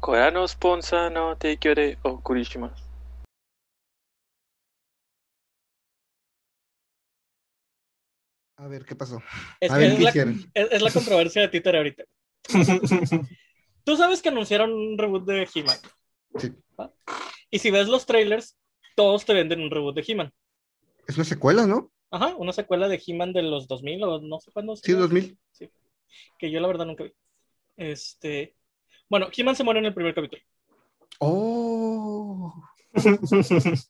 これのスポンサーの提供でお送りします。A ver, ¿qué pasó? Es, A ver, es ¿qué la, hicieron? es- es la controversia de Twitter ahorita. Tú sabes que anunciaron un reboot de He-Man. Sí. ¿va? Y si ves los trailers, todos te venden un reboot de He-Man. Es una secuela, ¿no? Ajá, una secuela de He-Man de los 2000 o no sé cuándo. Sí, salió. 2000. Sí. Que yo la verdad nunca vi. Este. bueno, He-Man se muere en el primer capítulo. Oh.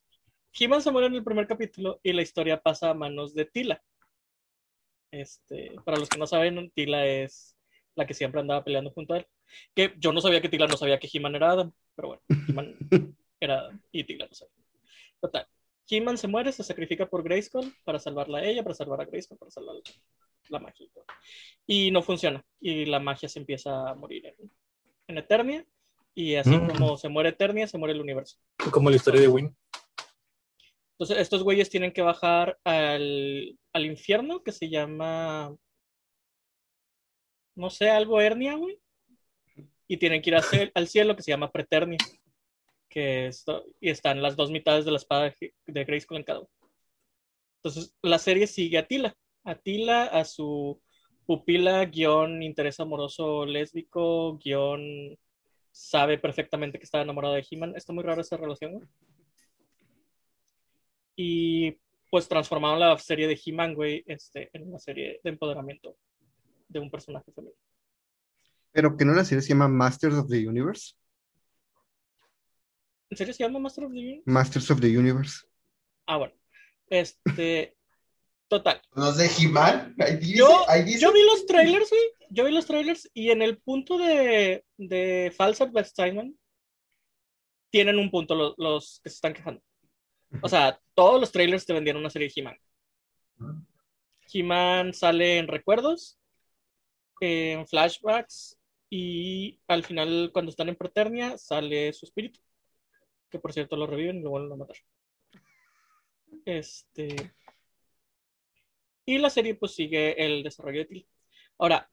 He-Man se muere en el primer capítulo y la historia pasa a manos de Tila. Este, para los que no saben, Tila es la que siempre andaba peleando junto a él. Que yo no sabía que Tila no sabía que He-Man era Adam, pero bueno, He-Man era Adam y Tila no sabía. Total, He-Man se muere, se sacrifica por Grayskull para salvarla a ella, para salvar a Grayskull, para salvar la magia. y todo. Y no funciona, y la magia se empieza a morir en, en Eternia, y así Mm. como se muere Eternia, se muere el universo. Como la historia de Win. Entonces, estos güeyes tienen que bajar al, al infierno que se llama. No sé, algo Hernia, güey. Y tienen que ir al cielo que se llama Preternia. Que esto, y están las dos mitades de la espada de, Grayskull en cada uno. Entonces, la serie sigue a Tila. A Tila, a su pupila, guion interés amoroso lésbico, guion sabe perfectamente que está enamorado de He-Man. Está muy rara esa relación, güey y pues transformaron la serie de He-Man, güey, este, en una serie de empoderamiento de un personaje femenino. Pero que no la serie se llama Masters of the Universe. ¿En serio se llama Master of the Universe? Masters of the Universe. Ah, bueno. Este, total. Los de He-Man. Yo, vi los trailers, güey. Yo vi los trailers y en el punto de, de False Advertisement tienen un punto los, los que se están quejando. O sea, todos los trailers te vendieron una serie de He-Man. He-Man sale en recuerdos, en flashbacks y al final cuando están en Preternia sale su espíritu. Que por cierto lo reviven y lo vuelven a matar. Este. Y la serie pues sigue el desarrollo de Tilly. Ahora,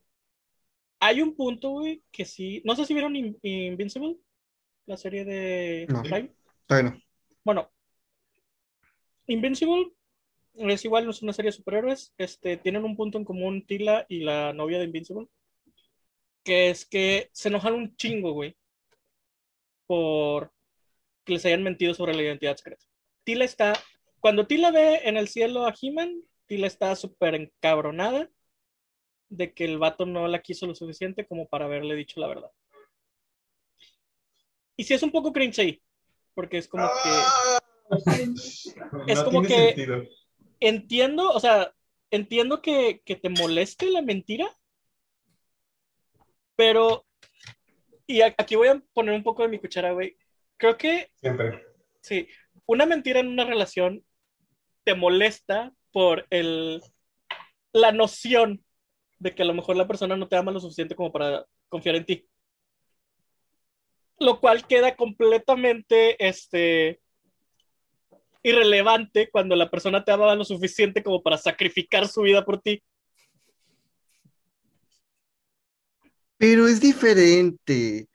hay un punto, güey, que sí. No sé si vieron In- Invincible, la serie de No. Prime. Todavía no. Bueno, Invincible es igual, no es una serie de superhéroes. Este, tienen un punto en común Tila y la novia de Invincible. Que es que se enojan un chingo, güey. Por que les hayan mentido sobre la identidad secreta. Tila está. Cuando Tila ve en el cielo a He-Man, Tila está súper encabronada de que el vato no la quiso lo suficiente como para haberle dicho la verdad. Y sí es un poco cringe ahí, porque es como que Ah, Es no como que- sentido. entiendo, o sea, entiendo que, que te moleste la mentira, pero, y aquí voy a poner un poco de mi cuchara, güey. Creo que, Siempre. sí, una mentira en una relación te molesta por el, la noción de que a lo mejor la persona no te ama lo suficiente como para confiar en ti. Lo cual queda completamente, este, irrelevante cuando la persona te ama lo suficiente como para sacrificar su vida por ti. Pero es diferente.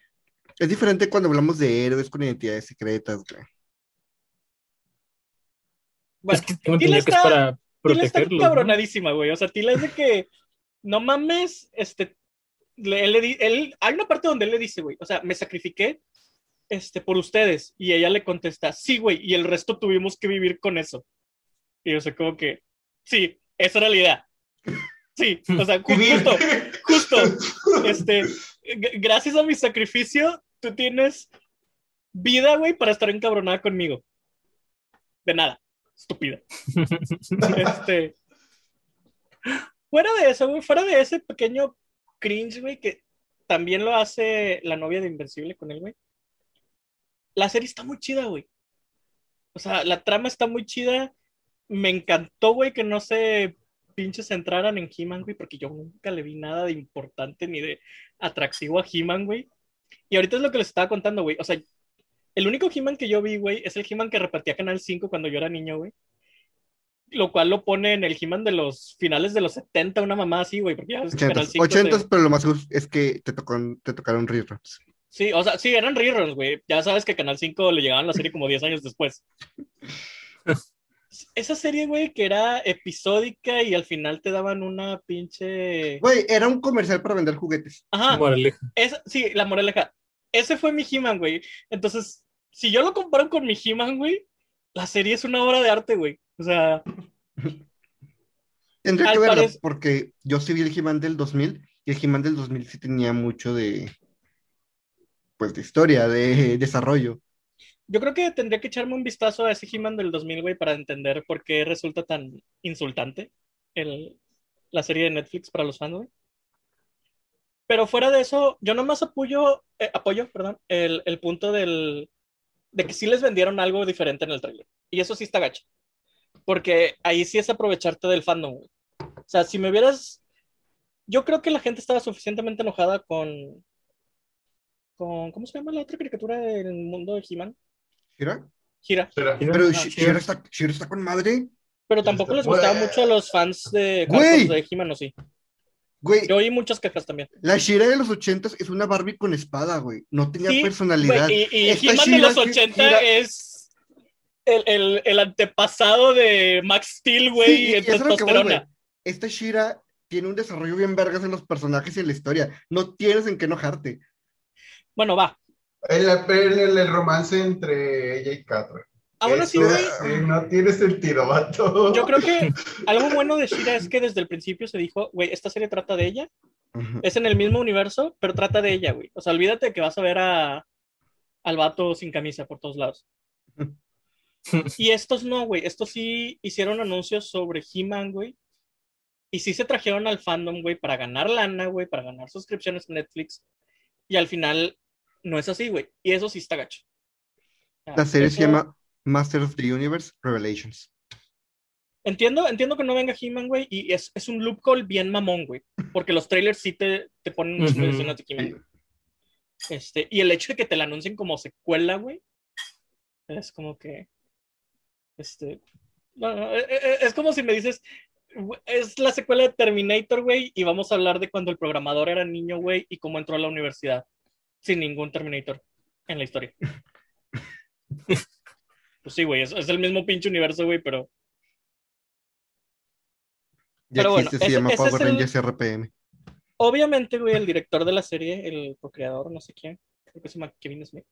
Es diferente cuando hablamos de héroes con identidades secretas, güey. Bueno, es que tengo entendido que es para Tila está cabronadísima, güey. O sea, Tila es de que, no mames, este, le- él él- hay una parte donde él le dice, güey, o sea, me sacrifiqué, este, por ustedes. Y ella le contesta, sí, güey, y el resto tuvimos que vivir con eso. Y yo sé como que, sí, esa era la idea. Sí, o sea, ju- justo, justo, este, gracias a mi sacrificio, tú tienes vida, güey, para estar encabronada conmigo. De nada, estúpida. Este. Fuera de eso, güey, fuera de ese pequeño cringe, güey, que también lo hace la novia de Invencible con él, güey. La serie está muy chida, güey. O sea, la trama está muy chida. Me encantó, güey, que no se pinches centraran en He-Man, güey, porque yo nunca le vi nada de importante ni de atractivo a He-Man, güey. Y ahorita es lo que les estaba contando, güey. O sea, el único He-Man que yo vi, güey, es el He-Man que repetía Canal 5 cuando yo era niño, güey. Lo cual lo pone en el He-Man de los finales de los 70, una mamá así, güey, porque ya ves que Canal 80s, 5 se- 80s, pero lo más seguro es que te, tocó, te tocaron reruns. Sí, o sea, sí, eran reruns, güey. Ya sabes que Canal 5 le llegaban la serie como 10 años después. Esa serie, güey, que era episódica y al final te daban una pinche. Güey, era un comercial para vender juguetes. Ajá, Moraleja. esa- sí, la moraleja. Ese fue mi He-Man, güey. Entonces, si yo lo comparo con mi He-Man, güey, la serie es una obra de arte, güey. O sea, Tendría que verla, parec- porque yo sí vi el He-Man del 2000 y el He-Man del 2000 sí tenía mucho de, pues, de historia, de desarrollo. yo creo que tendría que echarme un vistazo a ese He-Man del 2000, güey, para entender por qué resulta tan insultante el, la serie de Netflix para los fans, güey. Pero fuera de eso, yo nomás apoyo, eh, apoyo, perdón, el, el punto del, de que sí les vendieron algo diferente en el trailer. Y eso sí está gacho. Porque ahí sí es aprovecharte del fandom, güey. O sea, si me hubieras... Yo creo que la gente estaba suficientemente enojada con... con ¿Cómo se llama la otra caricatura del mundo de He-Man? Gira. Será. Pero Ah. Shira está, Shira está con madre. Pero tampoco les gustaba mucho a los fans de de He-Man, ¿o sí? Güey, Yo oí muchas quejas también. la Shira de los ochentas es una Barbie con espada, güey. No tenía Sí, personalidad. Güey, y y He-Man de los que- 80 She-Ra- es el, el, el antepasado de Max Steel, güey, Sí, y en eso es lo que voy, güey. testosterona. Esta Shira tiene un desarrollo bien vergas en los personajes y en la historia. No tienes en qué enojarte. Bueno, va. El, el, romance entre ella y güey. Aún así, güey, no tiene sentido, vato. yo creo que algo bueno de Shira es que desde el principio se dijo, güey, esta serie trata de ella, es en el mismo universo, pero trata de ella, güey. O sea, olvídate de que vas a ver a, al vato sin camisa por todos lados. Y estos no, güey. Estos sí hicieron anuncios sobre He-Man, güey. Y sí se trajeron al fandom, güey, para ganar lana, güey, para ganar suscripciones a Netflix. Y al final no es así, güey. Y eso sí está gacho. La serie se llama Masters of the Universe Revelations. Entiendo, entiendo que no venga He-Man, güey, y es, es un loophole bien mamón, güey. Porque los trailers sí te, te ponen muchas escenas de He-Man. Este, y el hecho de que te la anuncien como secuela, güey, es como que. Este. no, no, eh, eh, es como si me dices. "Güey, Es la secuela de Terminator, güey, y vamos a hablar de cuando el programador era niño, güey, y cómo entró a la universidad sin ningún Terminator en la historia. Pues sí, güey, es, es el mismo pinche universo, güey, pero Ya Pero bueno, existe, se ese- llama ese Power el- Rangers RPM. Obviamente, güey, el director de la serie, el co-creador, no sé quién, creo que se llama Kevin Smith,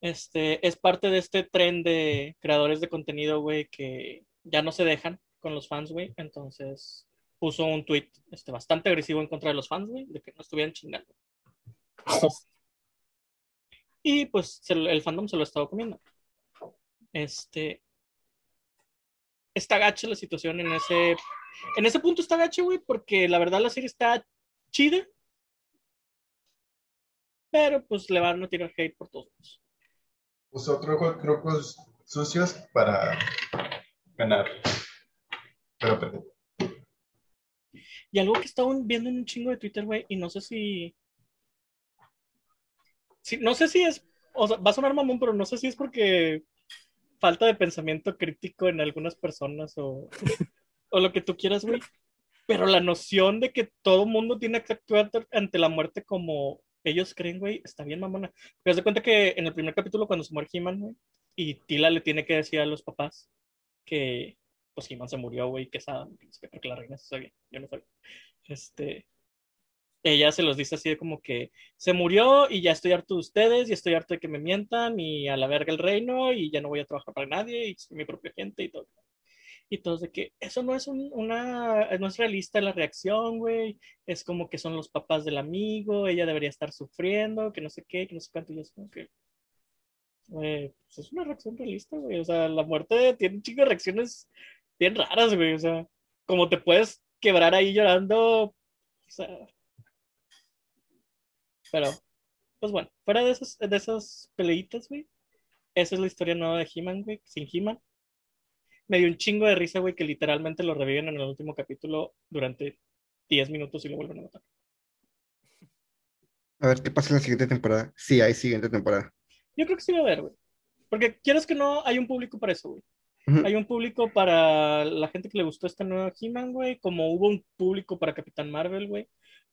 este, es parte de este tren de creadores de contenido, güey, que ya no se dejan con los fans, güey. Entonces puso un tweet este, bastante agresivo en contra de los fans, güey, de que no estuvieran chingando. Y pues se lo- el fandom se lo ha estado comiendo. Este. Está gacha la situación en ese. En ese punto está gacha, güey, porque la verdad la serie está chida. Pero pues le van a tirar hate por todos lados. Usó trucos, trucos sucios para ganar. Pero perdió. Y algo que estaba viendo en un chingo de Twitter, güey, y no sé si. si- no sé si es. O sea, va a sonar mamón, pero no sé si es porque falta de pensamiento crítico en algunas personas o, o lo que tú quieras, güey. Pero la noción de que todo mundo tiene que actuar ante la muerte como ellos creen, güey, está bien mamona. Das de cuenta que en el primer capítulo, cuando se muere He-Man, güey, y Tila le tiene que decir a los papás que pues He-Man se murió, güey, que saben, porque la reina se sabía, yo no sabía. Este, ella se los dice así de como que se murió y ya estoy harto de ustedes y estoy harto de que me mientan y a la verga el reino y ya no voy a trabajar para nadie y soy mi propia gente y todo. Y todos de que eso no es un- una, no es realista la reacción, güey. Es como que son los papás del amigo, ella debería estar sufriendo, que no sé qué, que no sé cuánto. Y es como que, güey, pues es una reacción realista, güey. O sea, la muerte tiene un chingo de reacciones bien raras, güey. O sea, como te puedes quebrar ahí llorando, o sea. Pero, pues bueno, fuera de esas, de esas peleitas, güey. Esa es la historia nueva de He-Man, güey, sin He-Man. Me dio un chingo de risa, güey, que literalmente lo reviven en el último capítulo durante 10 minutos y lo vuelven a matar. A ver qué pasa en la siguiente temporada. Sí, hay siguiente temporada. Yo creo que sí va a haber, güey. Porque quieres que no, hay un público para eso, güey. Hay un público para la gente que le gustó esta nueva He-Man, güey. Como hubo un público para Capitán Marvel, güey.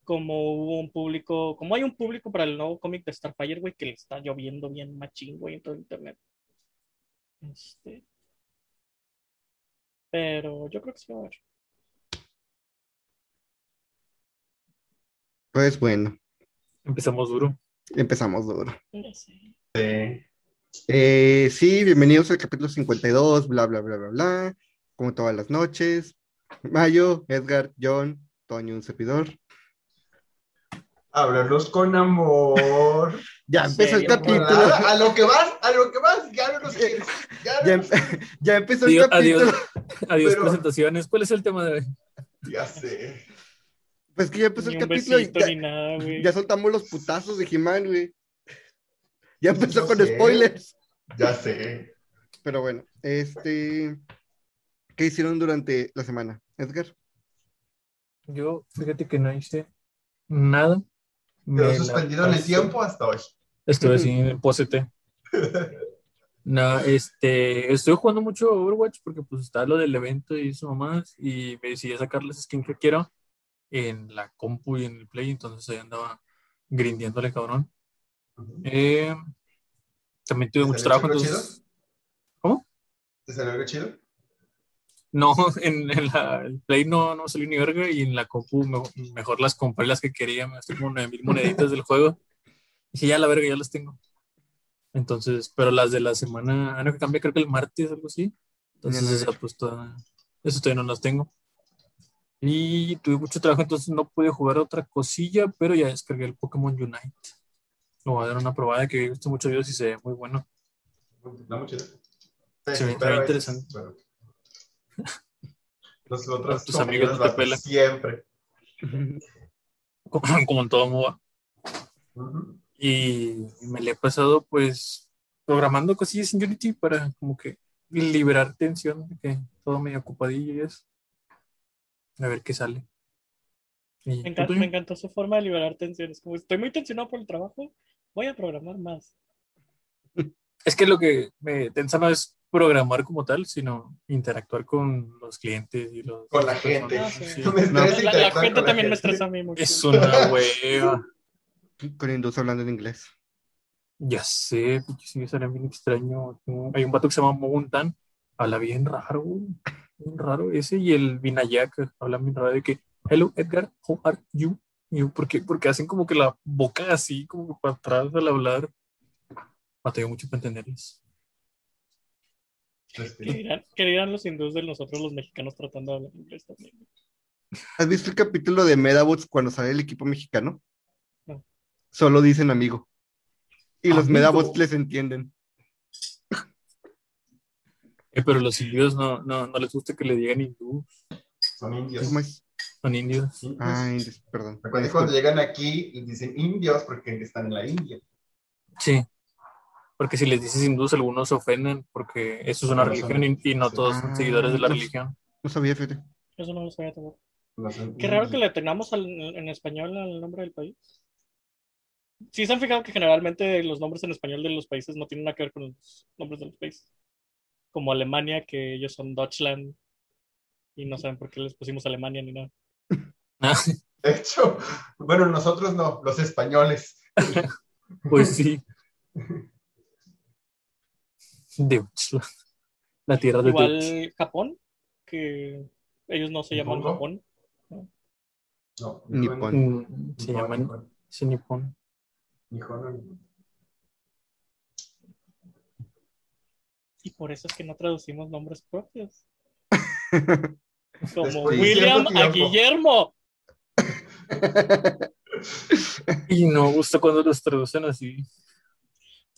Como hubo un público, como hay un público para el nuevo cómic de Starfire, güey, que le está lloviendo bien machín, güey, en todo internet. Este. Pero yo creo que sí va a haber. Pues bueno, Empezamos duro. empezamos duro. Eh, sí, bienvenidos al capítulo 52, bla, bla, bla, bla, bla. Como todas las noches. Mayo, Edgar, John, Toño, un servidor. Háblanos con amor. Ya empezó el capítulo. A, a lo que vas, a lo que vas, ya no nos quieres. Ya, no Ya, nos- em- ya empezó el capítulo. adiós, adiós Pero- presentaciones. ¿Cuál es el tema de hoy? ya sé. Pues que ya empezó Ni el capítulo y besito ya, ni nada, güey. ya soltamos los putazos de He-Man, güey. Ya empezó No con sé. spoilers. Ya sé. Pero bueno, este. ¿Qué hicieron durante la semana, Edgar? Yo, fíjate que no hice nada. Quedó suspendido en el tiempo hasta hoy. Estuve en posete. No, este, estoy jugando mucho Overwatch porque pues está lo del evento y eso mamás y me decidí a sacar las skins que quiero en la compu y en el play, entonces ahí andaba grindeándole cabrón. Eh, también tuve ¿Te mucho salió trabajo, algo entonces... ¿Cómo? ¿Te salió algo chido? No, en, en la el play no, no salió ni verga y en la compu me- mejor las compré las que quería, me gasté como 9 mil moneditas del juego. Y dije, ya la verga, ya las tengo. Entonces, pero las de la semana, ah, no, que cambia creo que el martes, algo así. Entonces, esa, pues, toda- eso todavía no las tengo. Y tuve mucho trabajo, entonces no pude jugar otra cosilla, pero ya descargué el Pokémon Unite. Lo voy a dar una probada que he visto muchos videos y se ve muy bueno. No, ve- se ve pero interesante. es- bueno. Los otros Tus amigos te pelan. Siempre. Como, como en todo MOBA. Ujú. Y me le he pasado pues programando cosillas en Unity para como que liberar tensión de que todo medio ocupadillo y eso. A ver qué sale. Y, Me, ¿tú, encanta, me encantó su forma de liberar tensiones. Como estoy muy tensionado por el trabajo, voy a programar más. Es que lo que me tensa no es programar como tal, sino interactuar con los clientes y los Con la gente. Ah, sí. Me estresa La, la gente con la también me gente. estresa a mí mucho. Es una hueva. Con Indus hablando en inglés. Ya sé, porque sí, será bien extraño. Hay un vato que se llama Moguntan, habla bien raro, bien raro ese, y el Vinayak habla bien raro de que, hello Edgar, how are you? Y yo, ¿por qué? Porque hacen como que la boca así, como que para atrás al hablar. Batalló mucho para entenderles. Pues, ¿Qué dirán, qué dirán los hindús de nosotros los mexicanos tratando de hablar inglés también? ¿Has visto el capítulo de Medabots cuando sale el equipo mexicano? No. Solo dicen amigo. Y los. Medabots les entienden. Eh, pero los indios no, no, no les gusta que le digan hindú, Son indios. ¿Cómo es? son indios. Indios. Ah, indios, perdón. Recuerden cuando llegan aquí les dicen indios porque están en la India. Sí. Porque si les dices hindús, algunos se ofenden porque eso es una No, religión son- y, y no todos son Ah, seguidores de la pues- religión. No sabía, fíjate. Eso no lo sabía tampoco. No son Qué raro que le tengamos al- en español al nombre del país. Sí se han fijado que generalmente los nombres en español de los países no tienen nada que ver con los nombres de los países. Como Alemania, que ellos son Deutschland y no saben por qué les pusimos Alemania ni nada. De hecho, bueno, nosotros no, los españoles. Pues sí. De Deutschland. La tierra de. Igual Japón, que ellos no se llaman. Japón. No, Nippon. Mm, Se llaman sí, Nippon. Nihon. Y por eso es que no traducimos nombres propios. Como Después William a. Guillermo. Y no gusta cuando los traducen así.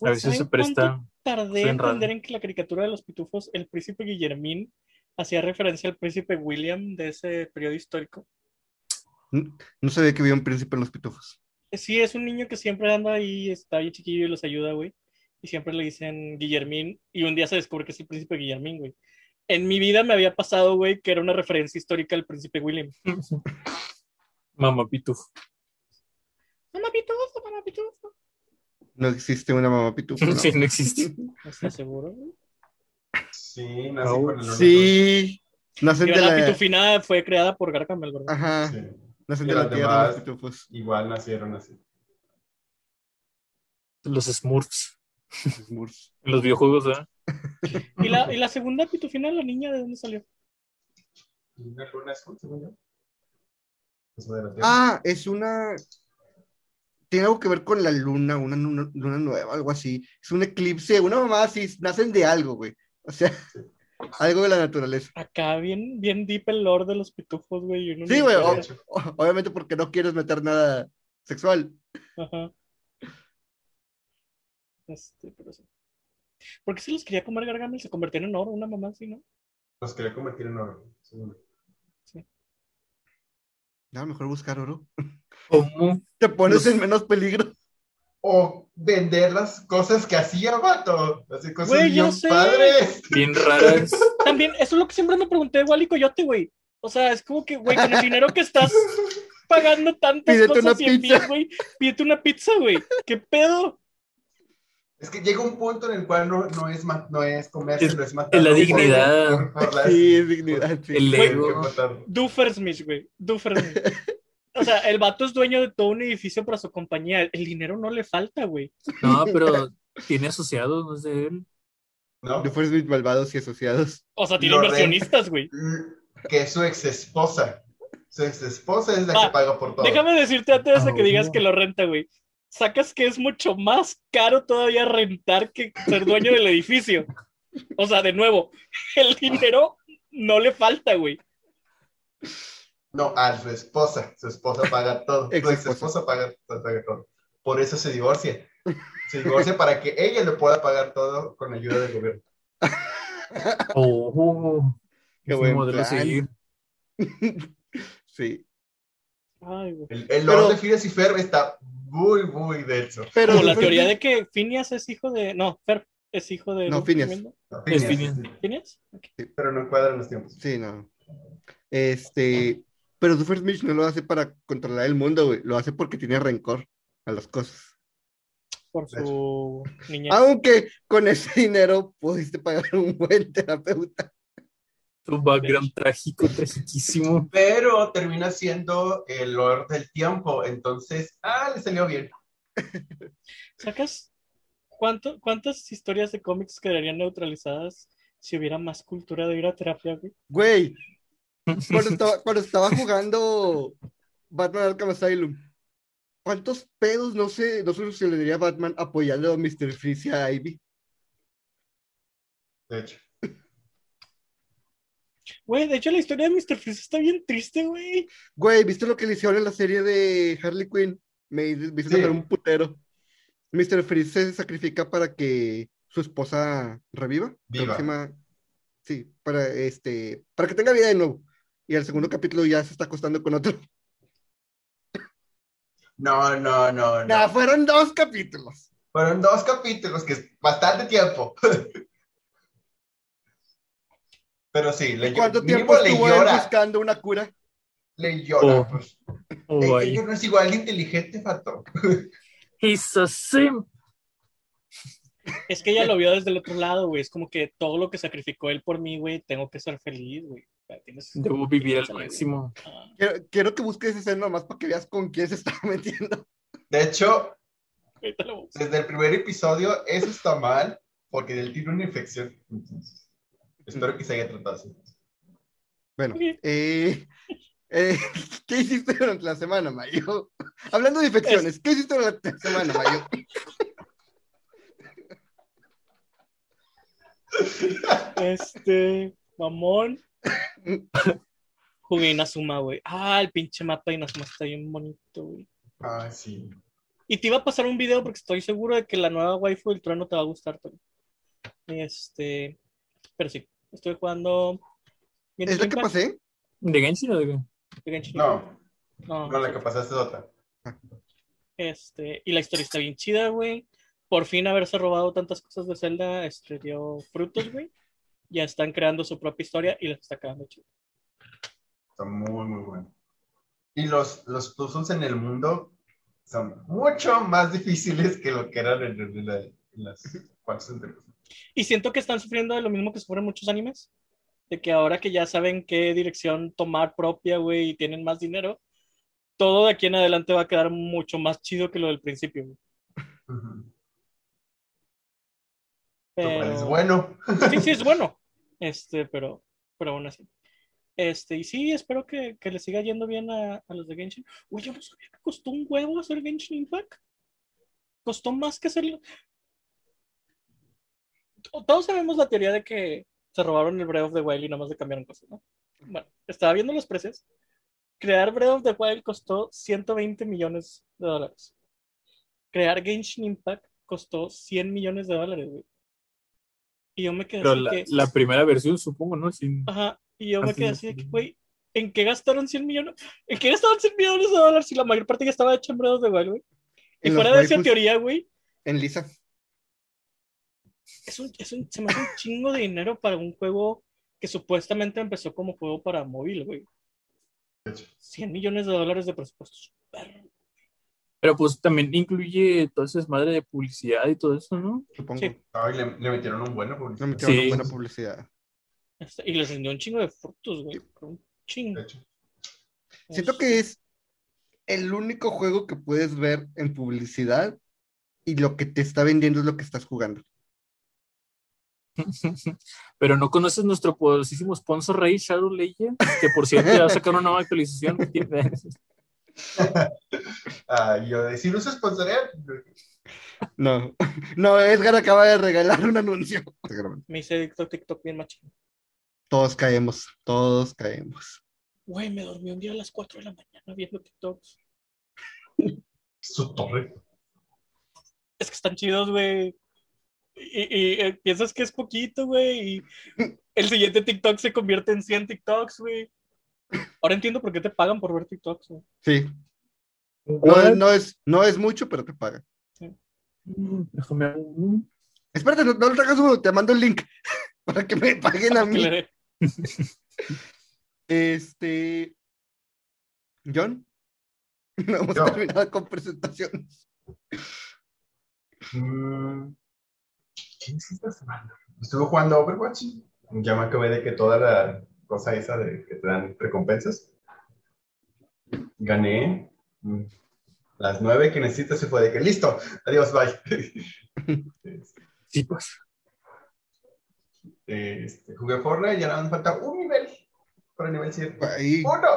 A Pues, veces se ¿saben presta. cuánto Tardé Bien en entender en que la caricatura de los pitufos, el príncipe Guillermín hacía referencia al príncipe William de ese periodo histórico. No sabía que había un príncipe en los pitufos. Sí, es un niño que siempre anda ahí, está ahí chiquillo y los ayuda, güey. Y siempre le dicen Guillermín. Y un día se descubre que es el príncipe Guillermín, güey. En mi vida me había pasado, güey, que era una referencia histórica al príncipe William. Mamá Pitufo. Mamá pitufo, mamá pitufo. No existe una mamá pitufo. ¿no? Sí, no existe. ¿No estás seguro? Sí, nací Oh, con el Sí, nacen de la la... pitufina fue creada por Gargamel, ¿verdad? Ajá. Sí. Nacen de la tierra los pitufos. Igual nacieron así. Los Smurfs. Smurfs. En los videojuegos, ¿verdad? ¿Y la, y la segunda pitufina, la niña, de dónde salió? ¿Y una luna según yo? La Tierra. Ah, es una. Tiene algo que ver con la luna, una luna, luna nueva, algo así. Es un eclipse, una mamá así, nacen de algo, güey. O sea, algo de la naturaleza. Acá bien, bien deep el lore de los pitufos, güey. Sí, güey, idea. o- o- obviamente porque no quieres meter nada sexual. Ajá. Este, pero sí. ¿Por qué se los quería comer Gargamel? Se convirtieron en oro, una mamá así, ¿no? Los quería convertir en oro. según yo. Ya, mejor buscar oro. ¿Cómo? Te pones en menos peligro. O vender las cosas que hacía Vato. Así cosas Güey, bien sé. padres. Bien raras. También, eso es lo que siempre me pregunté de Wally Coyote, güey. O sea, es como que, güey, con el dinero que estás pagando tantas Pídete cosas y envías, güey, pídete una pizza, güey. ¿Qué pedo? Es que llega un punto en el cual no, no, es, no es comerse, Es- no es matar. es la dignidad. por- por las- Sí, es dignidad. sí. El Güey, ego. Doofersmith, güey. Doofersmith. O sea, el vato es dueño de todo un edificio para su compañía. El dinero no le falta, güey. No, pero tiene asociados, no es de él. ¿no? Beat malvados y asociados. O sea, tiene Lo inversionistas, güey. Que es su ex esposa. Su ex esposa es la Ah, que paga por todo. Déjame decirte antes de que Ah, digas no. que lo renta, güey. Sacas que es mucho más caro todavía rentar que ser dueño del edificio. O sea, de nuevo, el dinero no le falta, güey. No, a su esposa. Su esposa paga todo. Su Ex esposa paga, paga todo. Por eso se divorcia. Se divorcia para que ella le pueda pagar todo con ayuda del gobierno. Oh, Qué buen modelo a plan. seguir. Sí. Ay. El, el Pero- de Phineas y Ferb está muy, muy denso. Pero Como la teoría de que Phineas es hijo de. No, Fer es hijo de. No, Phineas. Es Phineas. Pero no cuadran los tiempos. Sí, no. Este. Pero Doofenshmirtz no lo hace para controlar el mundo, güey. Lo hace porque tiene rencor a las cosas. Por su niñez. Aunque con ese dinero pudiste pagar un buen terapeuta. Un background trágico, tragiquísimo. Pero termina siendo el Lord del tiempo. Entonces, ah, le salió bien. ¿Sacas cuánto, cuántas historias de cómics quedarían neutralizadas si hubiera más cultura de ir a terapia, güey? Güey, cuando estaba, cuando estaba jugando Batman Arkham Asylum, ¿cuántos pedos no sé, no sé si le diría a Batman apoyando a Mr. Freeze y a Ivy? De hecho. Güey, de hecho la historia de Mr. Freeze está bien triste, güey. Güey, ¿viste lo que le hicieron en la serie de Harley Quinn? Me, hizo Sí. un putero. Mr. Freeze se sacrifica para que su esposa reviva. Viva. llama- Sí, para este, para que tenga vida de nuevo. Y el segundo capítulo ya se está acostando con otro. No, no, no, no. Nah, fueron dos capítulos. Fueron dos capítulos, que es bastante tiempo. Pero sí, le, ¿Cuánto tiempo le estuvo él llora. buscando una cura? Le llora. Oh. pues. Oh, Ella no es igual de inteligente, Fato. He's a sim. Es que ella lo vio desde el otro lado, güey. Es como que todo lo que sacrificó él por mí, güey, tengo que ser feliz, güey. Tienes- Debo vivir al máximo. Ah, Quiero, quiero que busques escena nomás para que veas con quién se estaba metiendo. De hecho, desde el primer episodio, eso está mal, porque él tiene una infección. Entonces, espero que se haya tratado así. Bueno, eh, eh, ¿qué hiciste durante la semana, Mayo? Hablando de infecciones, ¿qué hiciste durante la semana, Mayo? Este, mamón. Jugué Inazuma, güey. Ah, el pinche mapa de Inazuma está bien bonito, güey. Ah, sí. Y te iba a pasar un video porque estoy seguro de que la nueva waifu del trueno te va a gustar, Tony. Este, pero sí, estoy jugando. ¿Es la que pasé? ¿De Genshin o de qué? de Genshin No. No, no, la que pasaste es otra. Este, y la historia está bien chida, güey. Por fin haberse robado tantas cosas de Zelda, este, dio frutos, güey. Ya están creando su propia historia y les está quedando chido. Está muy, muy bueno. Y los, los puzzles en el mundo son mucho más difíciles que lo que eran en, en la- en las cuartos entre Y siento que están sufriendo de lo mismo que sufren muchos animes. De que ahora que ya saben qué dirección tomar propia, güey, y tienen más dinero, todo de aquí en adelante va a quedar mucho más chido que lo del principio. güey. Es bueno. Sí, sí, es bueno. Este, pero, pero aún así. Este, y sí, espero que, que le siga yendo bien a, a los de Genshin. Uy, yo no sabía que costó un huevo hacer Genshin Impact. Costó más que hacerlo. To- Todos sabemos la teoría de que se robaron el Breath of the Wild y nada más le cambiaron cosas, ¿no? Bueno, estaba viendo los precios. Crear Breath of the Wild costó 120 millones de dólares. Crear Genshin Impact costó 100 millones de dólares, güey. Y yo me quedé Pero así la, que... la primera versión, supongo, ¿no? Sin... Ajá, y yo me quedé así de que, güey, ¿en qué gastaron 100 millones? ¿En qué gastaron 100 millones de dólares si la mayor parte ya estaba hecha en Breath of the Wild, güey? Y fuera de esa teoría, güey, En Lisa. Es un, es un- se me hace un chingo de dinero para un juego que supuestamente empezó como juego para móvil, güey. 100 millones de dólares de presupuesto. Perro. Pero pues también incluye todo ese desmadre de publicidad y todo eso, ¿no? Supongo. Sí. Ay, le, le metieron un bueno No publicidad. metieron Sí. buena publicidad. Este, y les rindió un chingo de frutos, güey. Un chingo. De hecho. Siento que es el único juego que puedes ver en publicidad y lo que te está vendiendo es lo que estás jugando. Pero no conoces nuestro poderosísimo sponsor Rey Shadow Legends, que por cierto ya va a sacar una nueva actualización. Ah, yo decir uso sponsorear. No, no, Edgar acaba de regalar un anuncio. Me hice TikTok, TikTok bien machín. Todos caemos, todos caemos. Güey, me dormí un día a las 4 de la mañana viendo TikToks. Su torre. Es que están chidos, güey. Y, y, eh, piensas que es poquito, güey. Y el siguiente TikTok se convierte en 100 TikToks, güey. Ahora entiendo por qué te pagan por ver TikToks, güey. Sí, no, es, no es mucho, pero te pagan. Déjame. Espérate, no, no lo traigas uno, te mando el link para que me paguen a mí. Este. John, no hemos Yo. terminado con presentaciones. Mm, ¿Qué hice esta semana? Estuve jugando Overwatch. Ya me acabé de que toda la cosa esa de que te dan recompensas. Gané. Mm, Las nueve que necesitas se fue de que listo. Adiós, bye. Sí, pues. Este, jugué Fortnite y ya nada me falta un nivel para el nivel 7. Ahí, ¡Uno!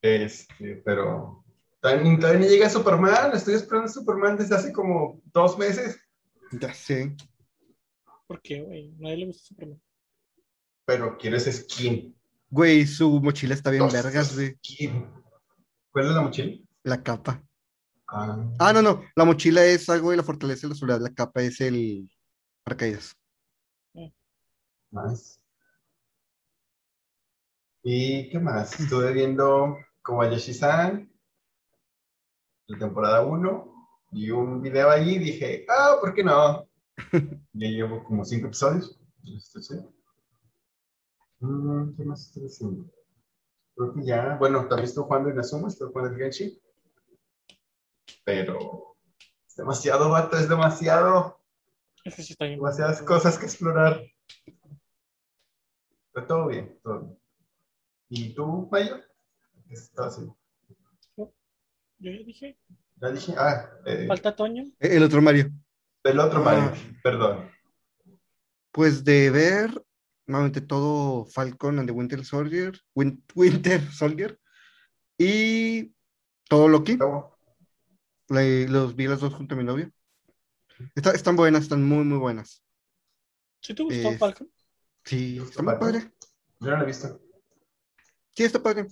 Este, pero todavía, todavía no llega Superman. Estoy esperando a Superman desde hace como dos meses. ya sé. ¿Por qué, güey? Nadie le gusta Superman. Pero quiero ese skin. Güey, su mochila está bien vergas, güey. ¿Cuál es la mochila? La capa. Ah, Ah, no, no. La mochila es algo y la fortaleza de la soledad. La capa es el paracaídas. nice. ¿Y qué más? Estuve viendo Kobayashi-san, la temporada 1, y un video ahí dije, ah, ¿por qué no? ya llevo como cinco episodios. Este, sí. Mm, ¿Qué más estoy haciendo? Creo que ya, bueno, también estoy jugando en Asuma, estoy jugando en Genshin. Pero es demasiado, vato, es demasiado. Ese sí está bien. Demasiadas cosas que explorar. Pero todo bien, todo bien. ¿Y tú, Mayo? ¿Qué estás haciendo? Yo ya dije, Ya dije, ah, eh, falta Toño. Eh, El otro Mario. el otro Ah. Mario, perdón. Pues de ver, nuevamente todo Falcon and the Winter Soldier, Win- Winter Soldier y todo Loki. Acabo. Le- los vi las dos junto a mi. Está- están buenas, están muy, muy buenas. ¿Sí te gustó Es- Falcon? Sí, ¿Te está muy Falcon? padre. Yo no lo he visto. Sí, está padre.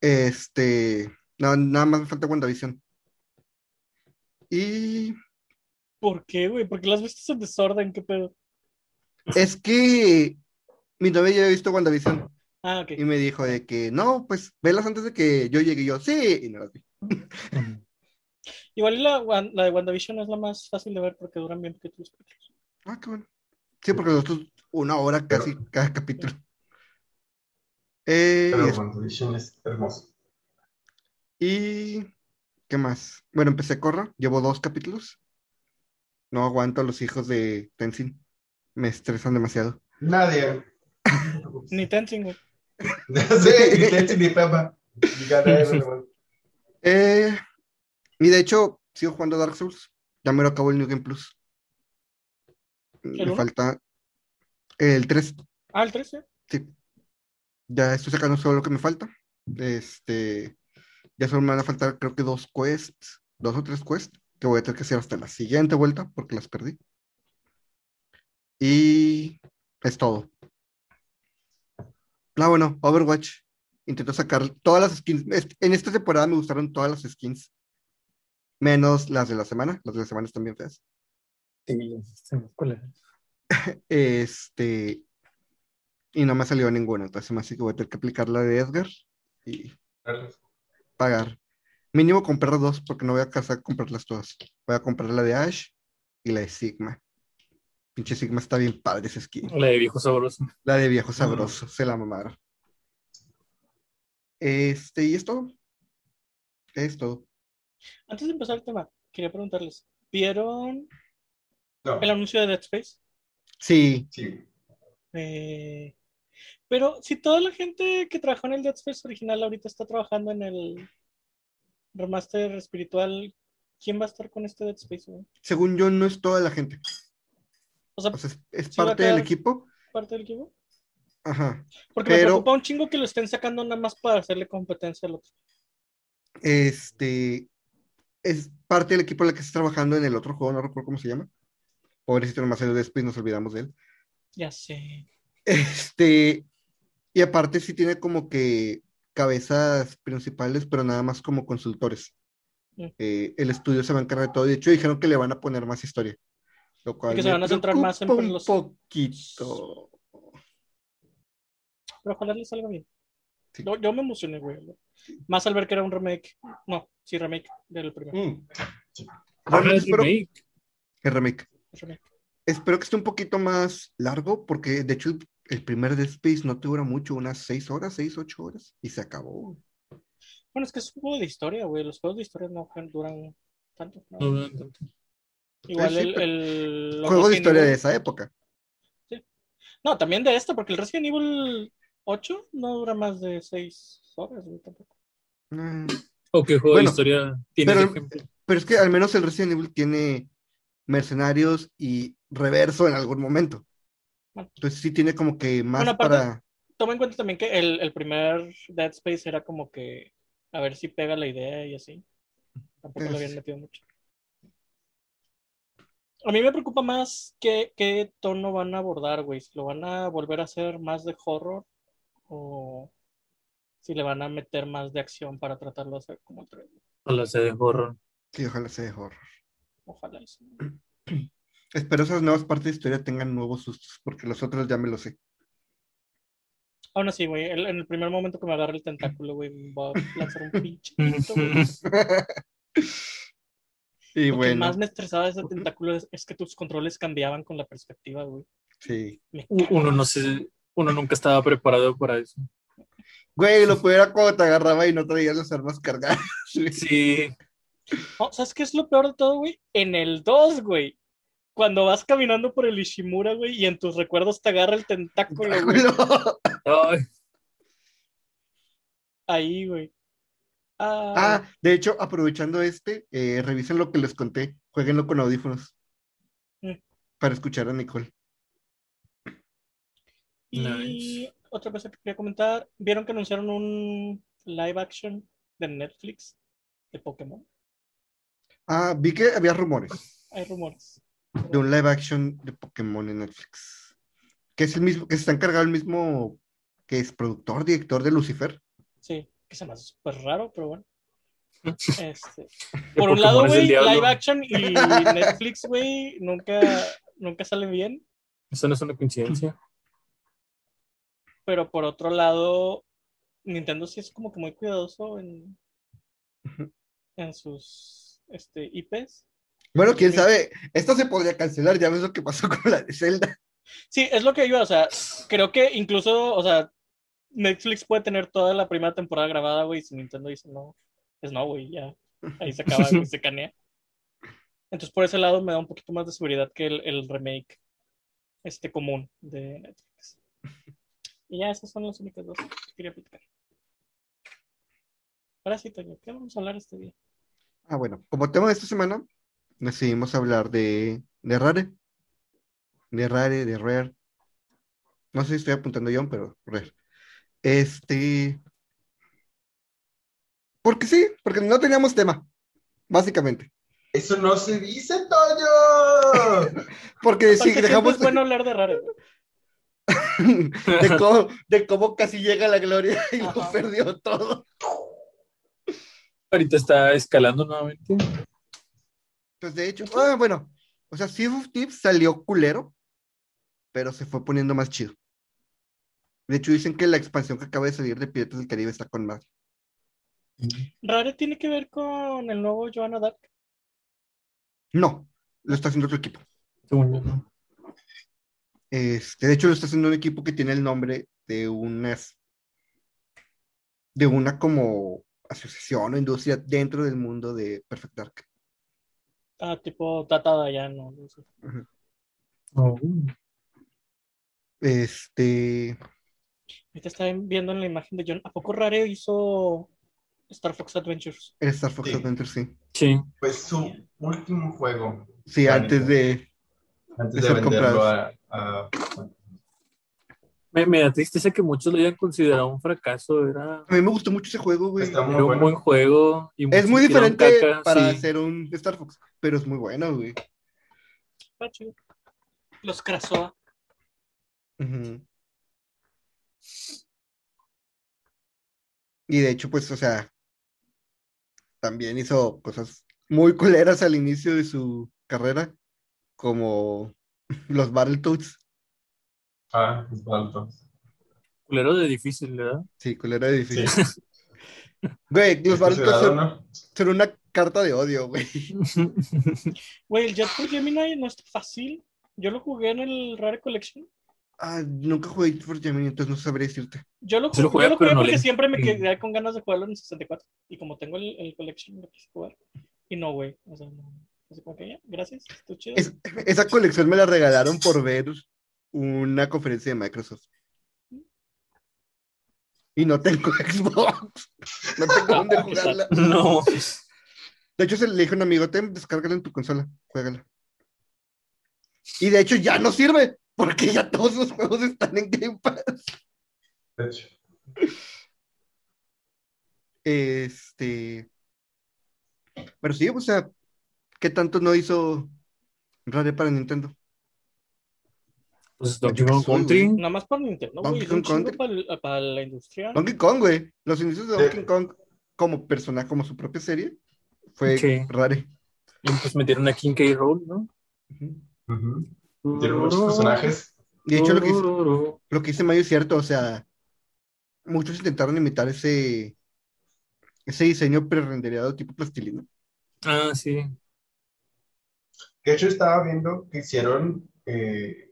Este, no, nada más me falta WandaVision. Y ¿Por qué, güey? Porque las viste en desorden, qué pedo. es que mi novia ya había visto WandaVision Ah, ok. y me dijo de que no, pues velas antes de que yo llegue. Y yo, sí, y no las vi. Igual y la, la de WandaVision es la más fácil de ver porque duran bien capítulos. Ah, qué bueno. Sí, porque nosotros una hora casi cada capítulo. Eh, Pero WandaVision es hermoso. Y qué más. Bueno, empecé Corra, llevo dos capítulos. No aguanto a los hijos de Tenzin. Me estresan demasiado. Nadie. Ni Tenzin, güey. Sí. Y gané ese, güey. Eh, y de hecho, sigo jugando Dark Souls. Ya me lo acabó el New Game Plus. Me uno? falta el 3. Ah, el 13. Sí. Ya estoy sacando solo lo que me falta. Este, ya solo me van a faltar creo que dos quests, dos o tres quests, que voy a tener que hacer hasta la siguiente vuelta porque las perdí. Y es todo. Ah, bueno, Overwatch. Intento sacar todas las skins. En esta temporada me gustaron todas las skins. Menos las de la semana. Las de la semana están bien feas. Sí. Este. Y no me ha salido ninguna. Entonces me hace que voy a tener que aplicar la de Edgar y pagar. Mínimo comprar dos porque no voy a a comprarlas todas. Voy a comprar la de Ash y la de Sigma. Pinche Sigma está bien padre esa skin. La de viejo sabroso. La de viejo sabroso, se la mamaron. Este, y es todo. Es todo. Antes de empezar el tema, quería preguntarles, ¿vieron No, el anuncio de Dead Space? Sí, sí. Eh, pero si toda la gente que trabajó en el Dead Space original ahorita está trabajando en el remaster espiritual, ¿quién va a estar con este Dead Space? güey? según yo, no es toda la gente. O sea, O sea, es, Sí parte del equipo. parte del equipo. Ajá. Porque me Pero- preocupa un chingo que lo estén sacando nada más para hacerle competencia al otro. Este es parte del equipo en el que está trabajando en el otro juego, no recuerdo cómo se llama. Pobrecito, nomás salió después nos olvidamos de él. Ya sé. Este, y aparte sí tiene como que cabezas principales, pero nada más como consultores. Eh, el estudio se va a encargar de todo. De hecho, dijeron que le van a poner más historia. Lo cual que se van a centrar más en un los- poquito. Pero ojalá le salga bien. Sí. Yo, yo me emocioné, güey. Más al ver que era un remake. No, sí, remake del primero. Mm. Espero- remake. el remake. remake. Espero que esté un poquito más largo, porque de hecho el, el primer Dead Space no te dura mucho, unas seis horas, seis, ocho horas, y se acabó. Bueno, es que es un juego de historia, güey. Los juegos de historia no duran tanto. ¿no? No, no, no. Igual sí, el, el- Juego de historia de esa época. No, también de esta, porque el Resident Evil 8 no dura más de 6 horas, güey, tampoco. Mm, O qué juego Bueno, de historia tiene pero- ejemplo. Pero es que al menos el Resident Evil tiene mercenarios y reverso en algún momento. Entonces sí tiene como que más Bueno, aparte- para... Toma en cuenta también que el, el primer Dead Space era como que a ver si pega la idea y así. Tampoco lo habían metido mucho. A mí me preocupa más qué, qué tono van a abordar, güey. Si lo van a volver a hacer más de horror o si le van a meter más de acción para tratarlo de hacer como el trailer. O la de horror. Sí, ojalá sea de horror. Ojalá eso. Espero esas nuevas partes de historia tengan nuevos sustos, porque los otros ya me los sé. Aún así, güey, en el primer momento que me agarre el tentáculo, güey, va a lanzar un pinche. Y Lo que más me estresaba de ese tentáculo es, es que tus controles cambiaban con la perspectiva, güey. sí. Me Uno no sé, uno nunca estaba preparado para eso. Güey, lo peor era cuando te agarraba y no traías las armas cargadas. güey. Sí, No, ¿sabes qué es lo peor de todo, güey? En el 2, güey. Cuando vas caminando por el Ishimura, güey, y en tus recuerdos te agarra el tentáculo, güey. Ay, Ahí, güey. Ah, Ah, de hecho, aprovechando este, eh, revisen lo que les conté, jueguenlo con audífonos Mm. para escuchar a Nicole. y nice. otra cosa que quería comentar. ¿Vieron que anunciaron un live action de Netflix de Pokémon? Ah, vi que había rumores Hay rumores. De un live action de Pokémon en Netflix, que es el mismo, que se está encargado el mismo, que es productor, director de Lucifer. Sí, que se me hace súper raro, pero bueno. Este, por un lado, güey, live action y Netflix, güey, nunca, nunca salen bien. Eso no es una coincidencia. Pero por otro lado, Nintendo sí es como que muy cuidadoso en, en sus este, IPs. Bueno, quién Sí. sabe, esto se podría cancelar, ya ves lo que pasó con la de Zelda. Sí, es lo que iba, o sea, creo que incluso, o sea, Netflix puede tener toda la primera temporada grabada, güey, si Nintendo dice no, pues no, güey, ya, ahí se acaba, güey, se canea. Entonces, por ese lado me da un poquito más de seguridad que el, el remake este común de Netflix. Y ya esas son las únicas dos que quería platicar. Ahora sí, Toño, ¿qué vamos a hablar este día? Ah, bueno, como tema de esta semana, decidimos hablar de, de Rare. De Rare, de Rare. No sé si estoy apuntando yo, pero Rare. Este. Porque sí, porque no teníamos tema, básicamente. Eso no se dice, Toño. Porque sí, Aparte, siempre dejamos es bueno hablar de raro. de, cómo, de cómo casi llega la gloria y lo perdió todo. Ahorita está escalando nuevamente. Pues de hecho, ah, bueno, o sea, Sea of Thieves salió culero, pero se fue poniendo más chido. De hecho, dicen que la expansión que acaba de salir de Piratas del Caribe está con más. Rare tiene que ver con el nuevo Joanna Dark. No, lo está haciendo otro equipo. Este, de hecho, lo está haciendo un equipo que tiene el nombre de unas, de una como asociación o industria dentro del mundo de Perfect Dark. Ah, tipo Tata ya no. sé. Oh. Este, Ahorita estaba viendo en la imagen de John. ¿A poco Rare hizo Star Fox Adventures? el Star Fox Sí. Adventure, sí. Sí. Pues su último juego, Sí, antes de, antes De de ser venderlo comprados. a, a- Me, me da tristeza que muchos lo hayan considerado un fracaso. Era, a mí me gustó mucho ese juego, güey. Está muy era un buen juego. Y Es muy diferente caca, para sí. hacer un Star Fox, pero es muy bueno, güey. Los Krasoa. Y de hecho, pues, o sea, también hizo cosas muy culeras al inicio de su carrera, como los Battletoads. Ah, es alto. Culero de difícil, ¿verdad? Sí, culera de Sí. difícil. Güey, los considerado, son, ¿no? son una carta de odio, güey. Güey, el Jet for Gemini no es fácil. Yo lo jugué en el Rare Collection. Ah, nunca jugué for Gemini, entonces no sabré decirte. Yo lo Sí lo jugué, yo lo jugué no porque le- siempre me Sí. quedé con ganas de jugarlo en el 64. Y como tengo el, el Collection, lo quise jugar. Y no, güey. O sea, no. Así como que ya, gracias. Chido. Es- esa colección me la regalaron por ver una conferencia de Microsoft. Y no tengo Xbox. No tengo dónde jugarla. no. De hecho, se le dije a un amigo, ten, descárgala en tu consola, juégala. Y de hecho ya no sirve, porque ya todos los juegos están en Game Pass. De hecho, Este. Pero sí, o sea, ¿qué tanto no hizo Rare para Nintendo? Pues Donkey Kong. Country. Nada más para Nintendo. Donkey Kong Country. para, para la industria. Donkey Kong, güey. Los inicios de Sí. Donkey Kong como personaje, como su propia serie, fue Sí. Rare. Y pues metieron a King K. Rool, ¿no? ujú. Tiene muchos personajes. De hecho, lo que, hizo- lo que dice Mayo es cierto, o sea, muchos intentaron imitar ese, ese diseño pre-rendereado tipo plastilina. Ah, sí. De hecho, estaba viendo que hicieron eh,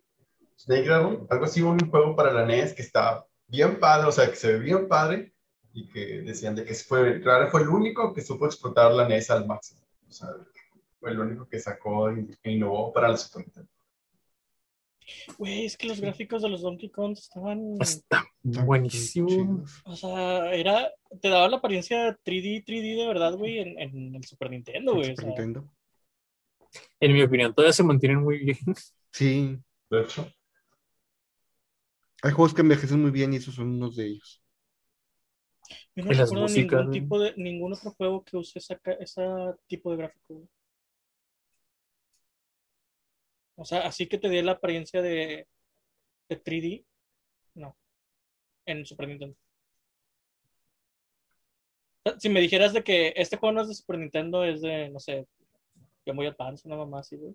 Snake Dragon, algo así, un juego para la NES que estaba bien padre, o sea, que se ve bien padre y que decían de que fue, Rare fue el único que supo explotar la NES al máximo. O sea, fue el único que sacó e innovó para la Super Nintendo. Güey, es que los gráficos de los Donkey Kong estaban. Está Están buenísimo. chidos. O sea, era. Te daba la apariencia 3D, 3D de verdad, güey, en, en el Super Nintendo, güey. o Super sea, Nintendo. En mi opinión, todavía se mantienen muy bien. Sí, De hecho, hay juegos que envejecen muy bien y esos son unos de ellos. yo no Y recuerdo músicas, ningún tipo de, ningún otro juego que use esa, ese tipo de gráfico. O sea, así que te dé la apariencia de, de 3D, no. En Super Nintendo. Si me dijeras de que este juego no es de Super Nintendo, es de, no sé, Game Boy Advance, una mamá así, güey.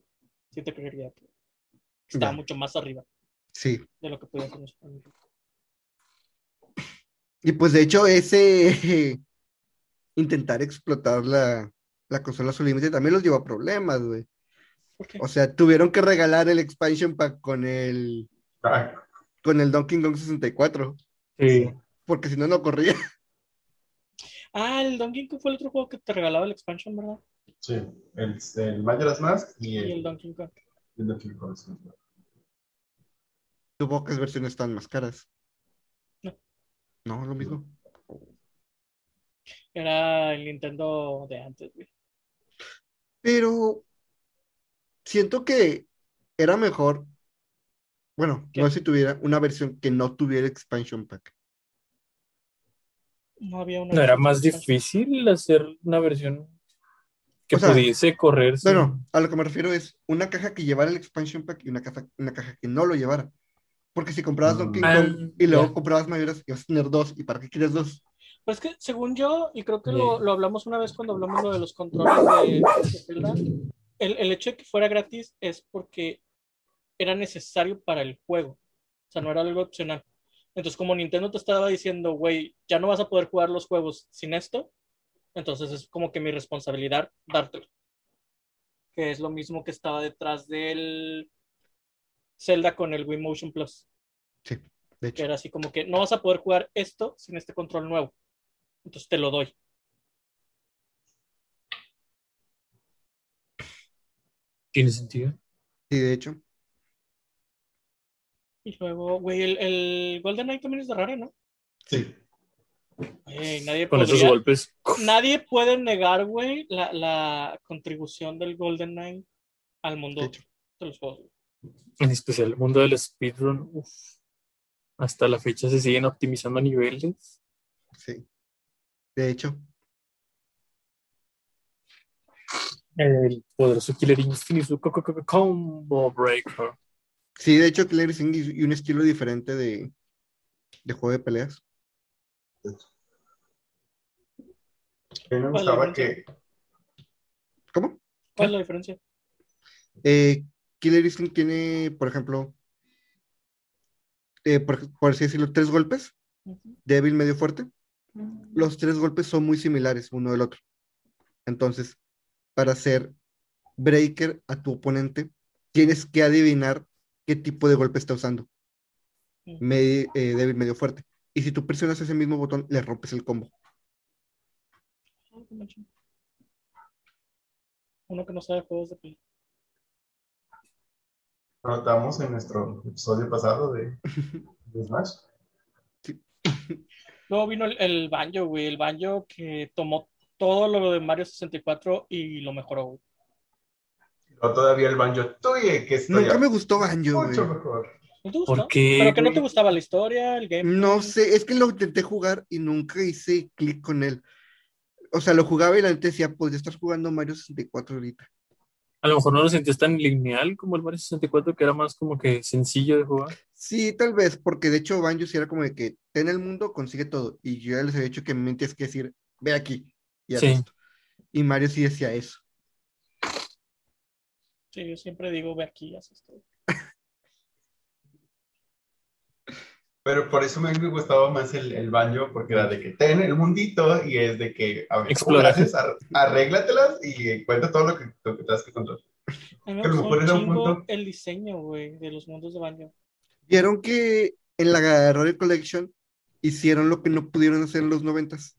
Sí te creería que está Ya. mucho más arriba Sí. de lo que podía hacer. Y pues de hecho ese intentar explotar la, la consola a su límite también los llevó a problemas, güey. ¿Por qué? O sea, tuvieron que regalar el expansion pack con el, ah, con el Donkey Kong 64, Sí. porque si no, no corría. Ah, el Donkey Kong fue el otro juego que te regalaba el expansion, ¿verdad? sí, el, el Majora's Mask y Y el el, Donkey Kong. el Donkey Kong, sí. Tuvo pocas versiones tan más caras. No, lo mismo. Era el Nintendo de antes, güey. Pero siento que era mejor. Bueno, ¿Qué? no sé si tuviera una versión que no tuviera expansion pack. No había una. ¿No era más difícil hacer una versión que O sea, pudiese correr? sin- Bueno, a lo que me refiero es una caja que llevara el expansion pack y una caja, una caja que no lo llevara. Porque si comprabas Mm. Donkey Ah, Kong y luego comprabas mayores, ibas a tener dos. ¿Y para qué quieres dos? Pues que según yo, y creo que lo, lo hablamos una vez cuando hablamos lo de los controles de, de Zelda, el, el hecho de que fuera gratis es porque era necesario para el juego. O sea, no era algo opcional. Entonces, como Nintendo te estaba diciendo, güey, ya no vas a poder jugar los juegos sin esto, entonces es como que mi responsabilidad dártelo. Que es lo mismo que estaba detrás del Zelda con el Wii Motion Plus. Sí, de Que hecho. era así como que no vas a poder jugar esto sin este control nuevo. Entonces te lo doy. Tiene sentido. Sí, de hecho. Y luego, güey, el, el Golden Knight también es de rara, ¿no? Sí. Nadie, Con esos golpes. nadie puede negar, güey, la, la contribución del Golden Knight al mundo De hecho. de los juegos. En especial el mundo del speedrun. uf. Hasta la fecha se siguen optimizando niveles. Sí. De hecho. El poderoso Killer Instinct y su co- co- co- Combo Breaker. Sí, de hecho, Killer Instinct y y un estilo diferente de, de juego de peleas. A mí me gustaba que ¿Cómo? ¿Cuál es la diferencia? Eh, Killer Instinct tiene, por ejemplo, eh, por, por así decirlo, tres golpes, débil, medio, fuerte. Los tres golpes son muy similares uno del otro. Entonces, para hacer breaker a tu oponente, tienes que adivinar qué tipo de golpe está usando. Medi- eh, débil, medio, fuerte. Y si tú presionas ese mismo botón, le rompes el combo. Uno que no sabe juegos de pelea. Notamos en nuestro episodio pasado de, de Smash. Luego vino el, el Banjo, güey. El Banjo que tomó todo lo de Mario 64 y lo mejoró, güey. O todavía el Banjo Tuye, que está Nunca ya me gustó Banjo, mucho güey. mejor. ¿No te gustó? ¿Por qué, ¿Pero que no te gustaba la historia, el game? No sé, es que lo intenté jugar y nunca hice clic con él. O sea, lo jugaba y la gente decía, podría estar jugando Mario 64 ahorita. A lo mejor no lo sentías tan lineal como el Mario 64, que era más como que sencillo de jugar. Sí, tal vez, porque de hecho Banjo sí era como de que ten el mundo, consigue todo. Y yo ya les había dicho que me tienes que decir, ve aquí. Y Sí. esto. Y Mario sí decía eso. Sí, yo siempre digo, ve aquí, haz esto. Pero por eso me, gustaba más el, el Banjo, porque era de que ten el mundito y es de que, a ver, ¿cómo Explora. le haces? Ar- arréglatelas y cuenta todo lo que, lo que tengas que controlar. A mí me gustó mejor un era un chingo punto. el diseño, güey, de los mundos de Banjo. Vieron que en la Royal Collection hicieron lo que no pudieron hacer en los noventas.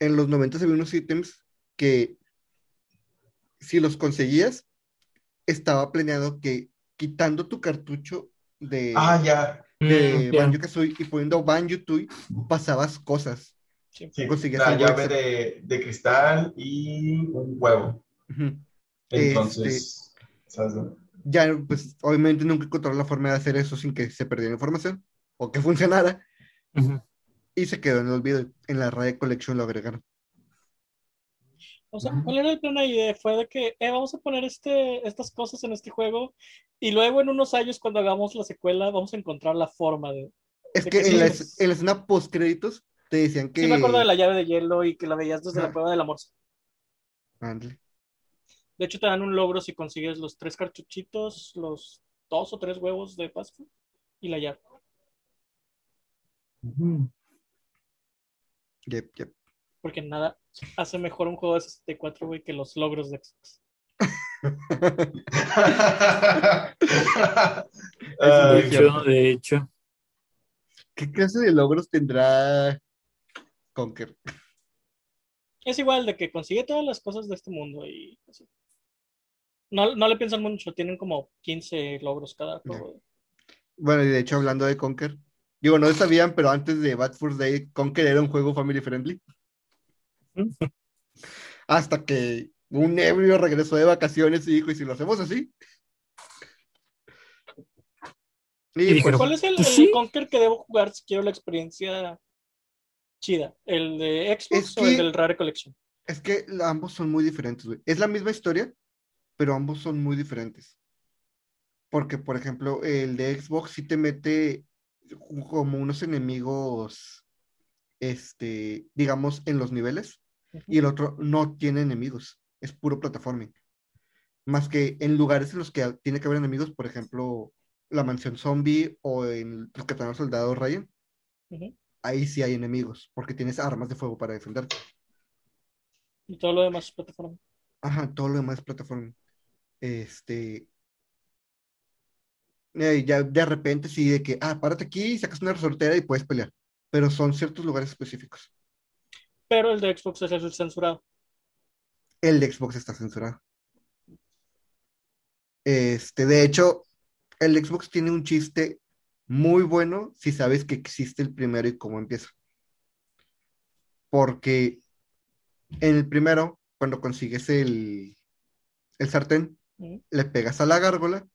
En los noventas había unos ítems que si los conseguías, estaba planeado que quitando tu cartucho de, Ah, ya. De Mm, ya. Banjo Kazooie y poniendo Banjo Tooie, pasabas cosas. Sí. Sí, Conseguías la llave de, de cristal y un huevo. Ujú. Entonces, ¿sabes? no? Ya, pues, obviamente nunca encontraron la forma de hacer eso sin que se perdiera información o que funcionara. Ujú. Y se quedó en el olvido. En la Royal Collection lo agregaron. O sea. ¿cuál era el plan ahí? Fue de que, eh, vamos a poner este, estas cosas en este juego y luego en unos años cuando hagamos la secuela vamos a encontrar la forma de... Es De que que en la, en la escena post créditos te decían que. Sí me acuerdo de la llave de hielo y que la veías desde la Ajá. cueva del amor. De hecho te dan un logro si consigues los tres cartuchitos, los dos o tres huevos de Pascua y la llave. Yep, yep. Porque nada hace mejor un juego de 64, güey, que los logros de Xbox. De hecho, de hecho. ¿Qué clase de logros tendrá Conker? Es igual de que consigue todas las cosas de este mundo y así. No, no le piensan mucho, tienen como 15 logros cada juego. Bueno, y de hecho, hablando de Conker, Digo, no sabían, pero antes de Bad Fur Day, Conker era un juego family friendly. Hasta que un ebrio regresó de vacaciones y dijo, ¿y si lo hacemos así? Y Y, dijeron, pues, ¿Cuál es el, Pues el sí. Conker que debo jugar si quiero la experiencia chida? ¿El de Xbox Es o el del Rare Collection? es que ambos son muy diferentes, güey. Es la misma historia, pero ambos son muy diferentes. Porque, por ejemplo, el de Xbox sí te mete como unos enemigos, este, digamos, en los niveles, y el otro no tiene enemigos, es puro plataforming. Más que en lugares en los que tiene que haber enemigos, por ejemplo, la mansión zombie o en los que al soldado Ryan, Ujú. ahí sí hay enemigos, porque tienes armas de fuego para defenderte. Y todo lo demás es plataforma. Ajá, todo lo demás es plataforma. Este. eh, ya de repente sí, de que, ah, párate aquí, sacas una resortera y puedes pelear. Pero son ciertos lugares específicos. Pero el de Xbox es el censurado. El de Xbox está censurado. Este, de hecho, el Xbox tiene un chiste muy bueno si sabes que existe el primero y cómo empieza. Porque en el primero, cuando consigues el, el sartén, Ujú. le pegas a la gárgola,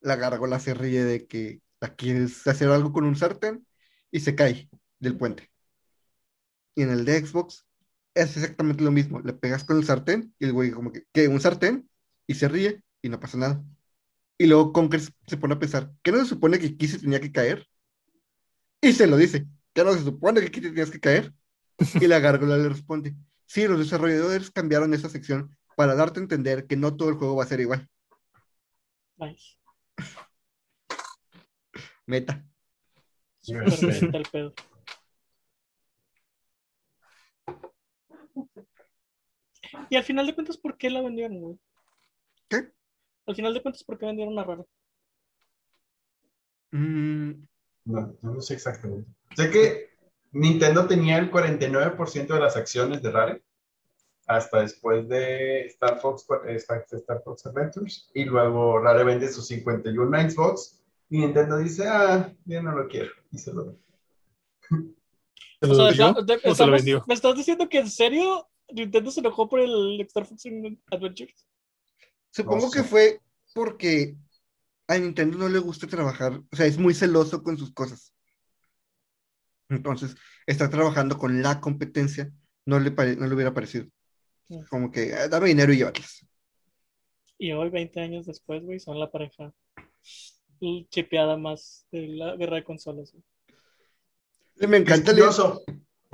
la gárgola se ríe de que la quieres hacer algo con un sartén y se cae del puente. Y en el de Xbox es exactamente lo mismo, le pegas con el sartén y el güey como que, ¿qué? ¿Un sartén? Y se ríe y no pasa nada. Y luego Conker se pone a pensar, ¿qué no se supone que se tenía que caer? Y se lo dice, ¿qué no se supone que te tenías que caer? Y la gárgola le responde, sí, los desarrolladores cambiaron esa sección para darte a entender que no todo el juego va a ser igual. Nice. Meta. Súper Sí. meta el pedo. Y al final de cuentas, ¿por qué la vendieron, güey? ¿Qué? Al final de cuentas, ¿por qué vendieron a Rare? Mm, No, no sé exactamente. Sé que Nintendo tenía el 49% de las acciones de Rare hasta después de Star Fox, Star, Star Fox Adventures y luego Rare vende sus 51 a Xbox y Nintendo dice, ah, yo no lo quiero y se lo. ¿Me estás diciendo que en serio Nintendo se enojó por el Star Fox Adventures? supongo No que fue porque a Nintendo no le gusta trabajar, o sea, es muy celoso con sus cosas. Entonces, estar trabajando con la competencia no le, pare- no le hubiera parecido. Como que, "Ah, dame dinero y llévatelas. Y hoy, 20 años después, güey, son la pareja chipeada más de la guerra de consolas. güey. Me encanta el...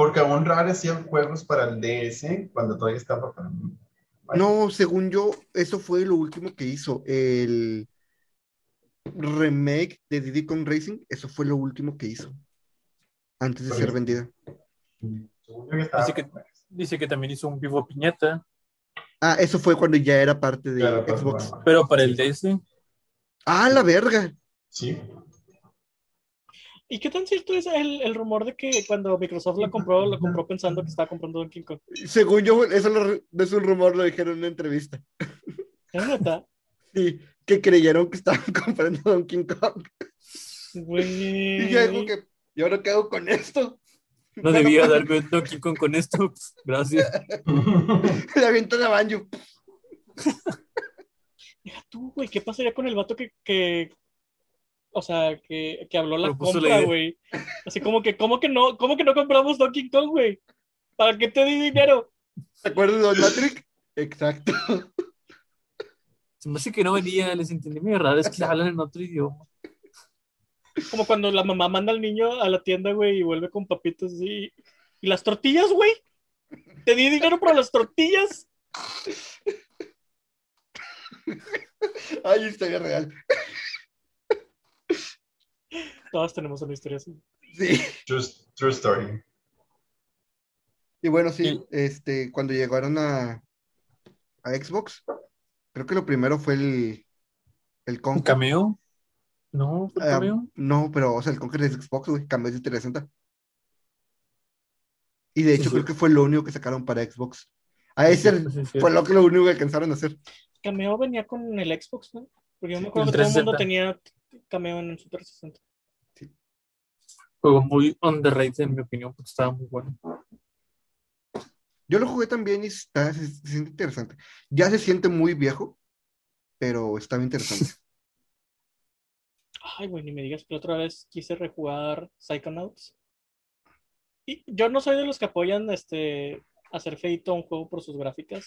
porque aún Rare hacía juegos para el DS cuando todavía estaba para... No, según yo, eso fue lo último que hizo. El remake de Diddy Kong Racing, eso fue lo último que hizo. Antes de Pero ser es- vendida. Según yo ya estaba- Dice que, dice que también hizo un vivo piñata, Ah, eso fue cuando ya era parte de Claro, pero Xbox. pero para el DS. Ah, la verga. Sí. ¿Y qué tan cierto es el, el rumor de que cuando Microsoft la compró, la compró pensando que estaba comprando Donkey Kong? Según yo, eso lo- es un rumor, lo dijeron en una entrevista. ¿Es neta? Sí, que creyeron que estaban comprando Donkey Kong. Güey. Y yo digo que, ¿y ahora qué hago con esto? No debía dar con Donkey Kong con esto. Gracias. Le aviento la banjo. Deja tú, güey, ¿qué pasaría con el vato que, que o sea, que, que habló la Propuso compra, güey? Así como que, ¿cómo que no, cómo que no compramos Donkey Kong, güey? ¿Para qué te di dinero? ¿Te acuerdas de Don Matrix? Exacto. Se me hace que no venía, les entendí muy raro, es que hablan en otro idioma. Como cuando la mamá manda al niño a la tienda, güey, y vuelve con papitas así. ¿Y las tortillas, güey? ¿Te di dinero para las tortillas? Ay, historia real. Todas tenemos una historia así. Sí. True, true story. Y bueno, sí, Sí. este, cuando llegaron a, a Xbox, creo que lo primero fue el, el ¿Un Conker. cameo? No, ¿fue un Ah, cameo? no, pero, o sea, el Conker es Xbox, güey, cambió de 360. Y de hecho, sí. creo que fue lo único que sacaron para Xbox. A ese Sí, sí, fue lo, que lo único que alcanzaron a hacer. Cameo venía con el Xbox, ¿no? Porque yo me acuerdo que todo el mundo 360. tenía cameo en el Super 60. Juego muy underrated en mi opinión, porque estaba muy bueno. Yo lo jugué también y está, se, se siente interesante. Ya se siente muy viejo, pero está bien interesante. Ay, güey, ni me digas que la otra vez quise rejugar Psychonauts. Y yo no soy de los que apoyan este hacer feito a un juego por sus gráficas,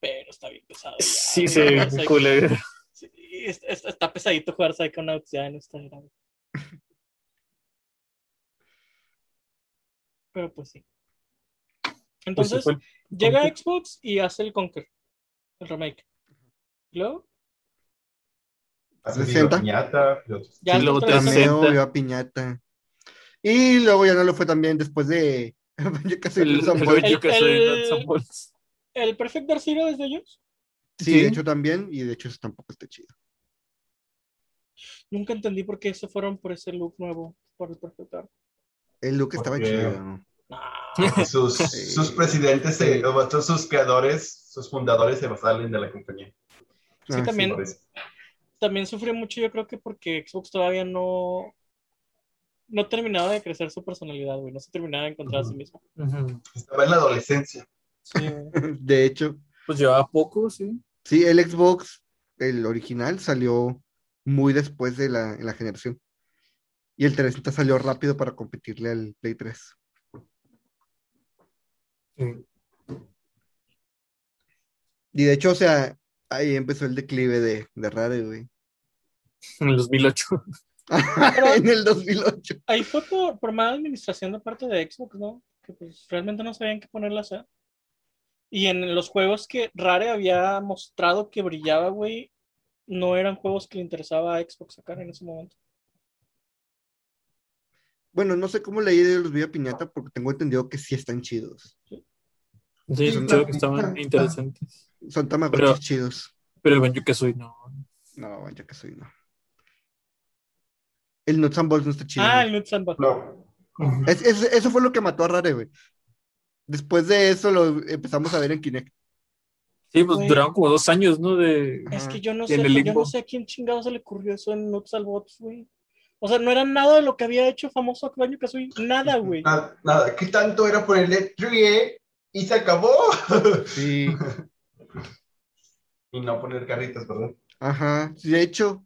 pero está bien pesado. ya, Sí, Psych- culero. sí, es- es- está pesadito jugar Psychonauts ya en esta era. Pero pues sí. Pues Entonces, llega Conker. Xbox y hace el Conquer, el remake. ¿Y luego? Hace 60. piñata, y otros- Ya Sí, luego después de eso- 360. Cameo, vio a Piñata. Y luego ya no lo fue también después de. Yo casi el, el el-. ¿El Perfect Dark Zero es de ellos? Sí, Sí. de hecho también, y de hecho eso tampoco está chido. Nunca entendí por qué se fueron por ese look nuevo, por el Perfect Dark. El look estaba Porque- chido. Sus, Sí. sus presidentes, todos sus creadores, sus fundadores se salen de la compañía. Sí, Ah, también. Por eso. También sufrió mucho, yo creo que porque Xbox todavía no. No terminaba de crecer su personalidad, güey. No se terminaba de encontrar a sí mismo. Estaba en la adolescencia. Sí. De hecho, Pues llevaba poco, sí. sí, el Xbox, el original, salió muy después de la, en la generación. Y el 360 salió rápido para competirle al Play 3. Sí. Y de hecho, o sea, ahí empezó el declive de, de Rare, güey. En el 2008. en el 2008. Ahí fue por, por mala administración de parte de Xbox, ¿no? Que pues realmente no sabían qué ponerle a hacer. Y en los juegos que Rare había mostrado que brillaba, güey, no eran juegos que le interesaba a Xbox sacar en ese momento. Bueno, no sé cómo leí de los Vía Piñata porque tengo entendido que sí están chidos. Sí, Sí, escuché que estaban interesantes. Son tamagotchis chidos. Pero el Banjo Kazooie no. No, que soy, no. El Nuts and Bolts no está chido. ah, el Nuts and Bolts. No, Ujú. Es- es- eso fue lo que mató a Rare, güey. Después de eso lo empezamos a ver en Kinect. Sí, pues Güey. duraron como dos años, ¿no? De... Es que yo no sé, yo no sé a quién chingado se le ocurrió eso en Nuts and Bolts, güey. O sea, no era nada de lo que había hecho famoso Banjo Kazooie. Nada, güey. nada, nada. ¿Qué tanto era ponerle trie y se acabó? Sí. y no poner carritos, ¿verdad? Ajá. Sí, De hecho,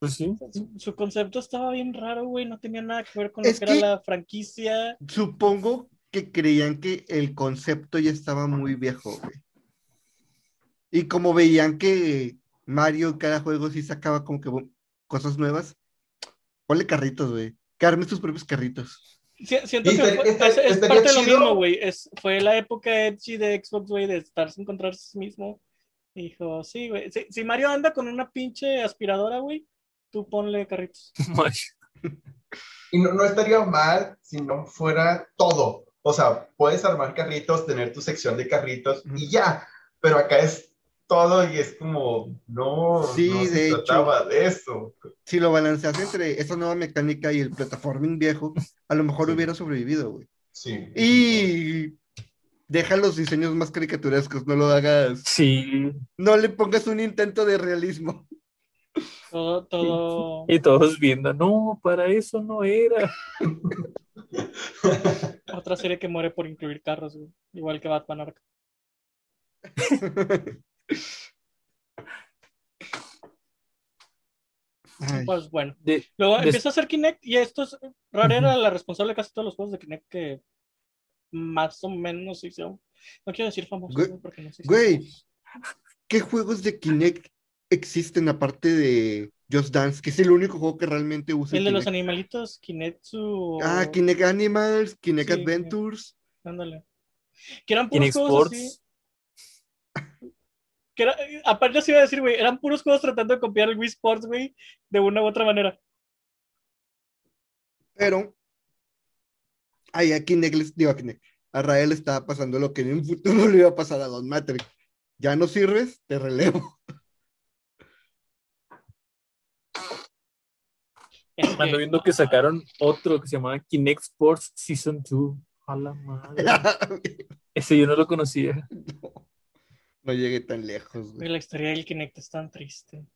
Pues sí. Su, su concepto estaba bien raro, güey. No tenía nada que ver con Es lo que, que- era la franquicia. supongo que creían que el concepto ya estaba muy viejo, güey. Y como veían que Mario en cada juego sí sacaba como que cosas nuevas, ponle carritos, güey. Que arme tus propios carritos. Si- siento que fue- es, es estaría parte de lo mismo, güey. Es, fue la época edgy de Xbox, güey, de estar sin encontrarse a sí mismo. Dijo, sí, güey. Si, si Mario anda con una pinche aspiradora, güey, tú ponle carritos. Y no, no estaría mal si no fuera todo. O sea, puedes armar carritos, tener tu sección de carritos y ya. Pero acá es todo y es como, no, Sí, no se de hecho. de eso. Si lo balanceas entre esa nueva mecánica y el plataforming viejo, a lo mejor Sí. hubiera sobrevivido, güey. Sí. Y deja los diseños más caricaturescos, no lo hagas, Sí. no le pongas un intento de realismo. Todo, todo. Y todos viendo, no, para eso no era. Otra serie que muere por incluir carros, güey. Igual que Batman Arkham. Ay, Pues bueno. De, Luego Des- empieza a hacer Kinect y esto es. Rare era la responsable de casi todos los juegos de Kinect que más o menos se hicieron. No quiero decir famosos, Güey, porque no se güey. ¿Qué juegos de Kinect existen aparte de Just Dance? Que es el único juego que realmente usa El de los Kinect. animalitos, Kinetsu. Ah, Kinect Animals, Kinect Sí, Adventures. Ándale. Que eran puros Kinect juegos así. Que era, aparte se iba a decir, güey, eran puros juegos tratando de copiar el Wii Sports, güey, de una u otra manera. Pero ahí a Kinect, les- digo a Kinect, a Rael le estaba pasando lo que en un futuro le iba a pasar a Don Matrix. Ya no sirves, te relevo. Ando viendo que sacaron otro que se llamaba Kinect Sports Season 2. A la madre. Ese yo no lo conocía. No, llegué tan lejos, güey, la historia del Kinect es tan triste.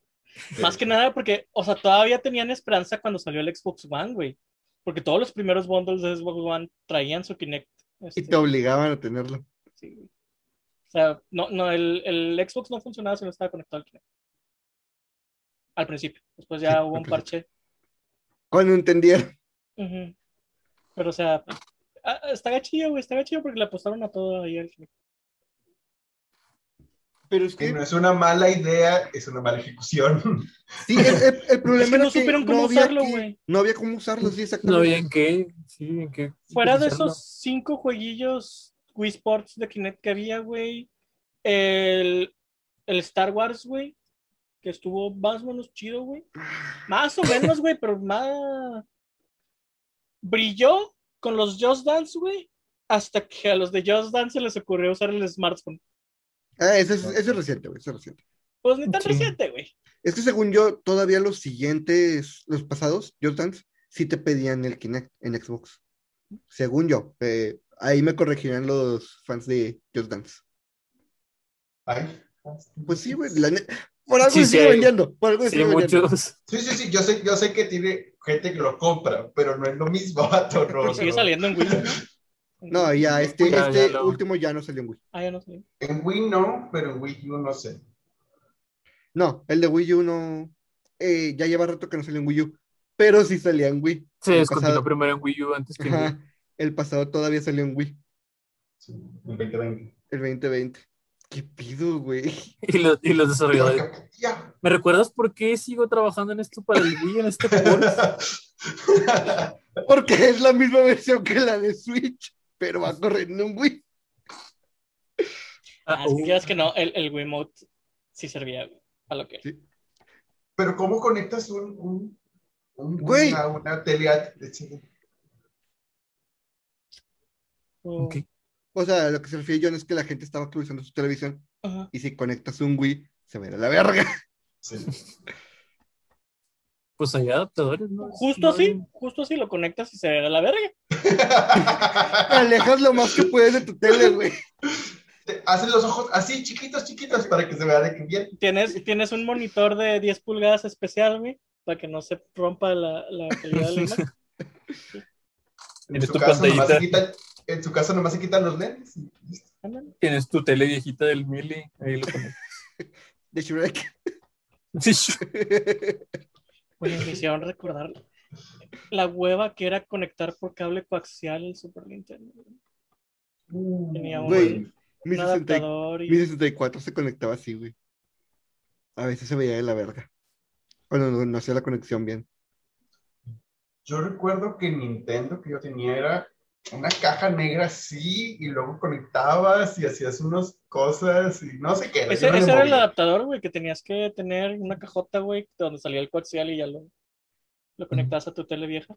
Más que nada porque, o sea, todavía tenían esperanza cuando salió el Xbox One, güey. Porque todos los primeros bundles de Xbox One traían su Kinect. Y este, te obligaban a tenerlo. sí, güey. O sea, no, no, el, el Xbox no funcionaba si no estaba conectado al Kinect. Al principio. Después ya Sí, hubo un parche. Cuando entendieron. Ujú. Pero, o sea, ah, está gachillo, güey. Está gachillo porque le apostaron a todo ahí al Kinect. Pero es Que que no es una mala idea, es una mala ejecución. sí, el, el- el problema Es que era no supieron cómo usarlo, güey. No había cómo usarlo, sí, exactamente. No había en qué, sí, en qué. Fuera de esos cinco jueguillos Wii Sports de Kinect que había, güey. El, el Star Wars, güey. Que estuvo más o menos chido, güey. Más o menos, güey, pero más. Brilló con los Just Dance, güey. Hasta que a los de Just Dance se les ocurrió usar el smartphone. Ah, ese es, ese es reciente, güey, ese es reciente. Pues ni tan Sí. reciente, güey. Es que según yo, todavía los siguientes, los pasados, Just Dance, sí te pedían el Kinect en Xbox. Según yo. eh, ahí me corregirán los fans de Just Dance. Ay. Pues sí, güey. la ne- Por algo Sí, sigue vendiendo. Por algo se Sí, sigue vendiendo. muchos. Sí, sí, sí, yo sé, yo sé que tiene gente que lo compra, pero no es lo mismo, vato, no, Pero sigue no. saliendo en Wii, ¿no? Ya, este, Ya, este ya lo- último ya no salió en Wii. Ah, ya no sé. En Wii no, pero en Wii U no sé. No, el de Wii U no. eh, ya lleva rato que no salió en Wii U. Pero sí salía en Wii. El descontinuó pasado- primero en Wii U antes que en Wii. Ajá, el pasado todavía salió en Wii. Sí, en 2020. El 2020. ¿Qué pido, güey? Y los, y los desarrolladores. Ya. ¿Me recuerdas por qué sigo trabajando en esto para el Wii, en este juego? Porque es la misma versión que la de Switch, pero va corriendo en Wii. Ah, es que uh, no, el, el Wiimote sí servía a lo que. Sí. Pero ¿cómo conectas un, un, un Güey. una, una tele a- Oh, ok. O sea, lo que se refiere John es que la gente estaba actualizando su televisión y si conectas un Wii, se ve la verga. Sí. Pues hay adaptadores, ¿no? Justo No así, hay- justo así lo conectas y se ve a la verga. Te alejas lo más que puedes de tu tele, güey. Te Hacen los ojos así, chiquitos, chiquitos, para que se vea de que bien. Tienes, tienes un monitor de 10 pulgadas especial, güey, para que no se rompa la, la calidad de la imagen. En su, tu caso, nomás quitan, en su caso nomás se quitan los lentes. Tienes tu tele viejita del Mili, ahí lo pones. De Shrek. Sí, Oye, me hicieron recordar la hueva que era conectar por cable coaxial el Super Nintendo. güey. Tenía un, Güey, Mi, un 60 adaptador mi y 64 se conectaba así, güey. A veces se veía de la verga. Cuando no, no hacía la conexión bien. Yo recuerdo que Nintendo que yo tenía era una caja negra así, y luego conectabas y hacías unas cosas y no sé qué. ese, no era el adaptador, güey, que tenías que tener una cajota, güey, donde salía el coaxial y ya lo, lo conectabas a tu tele vieja.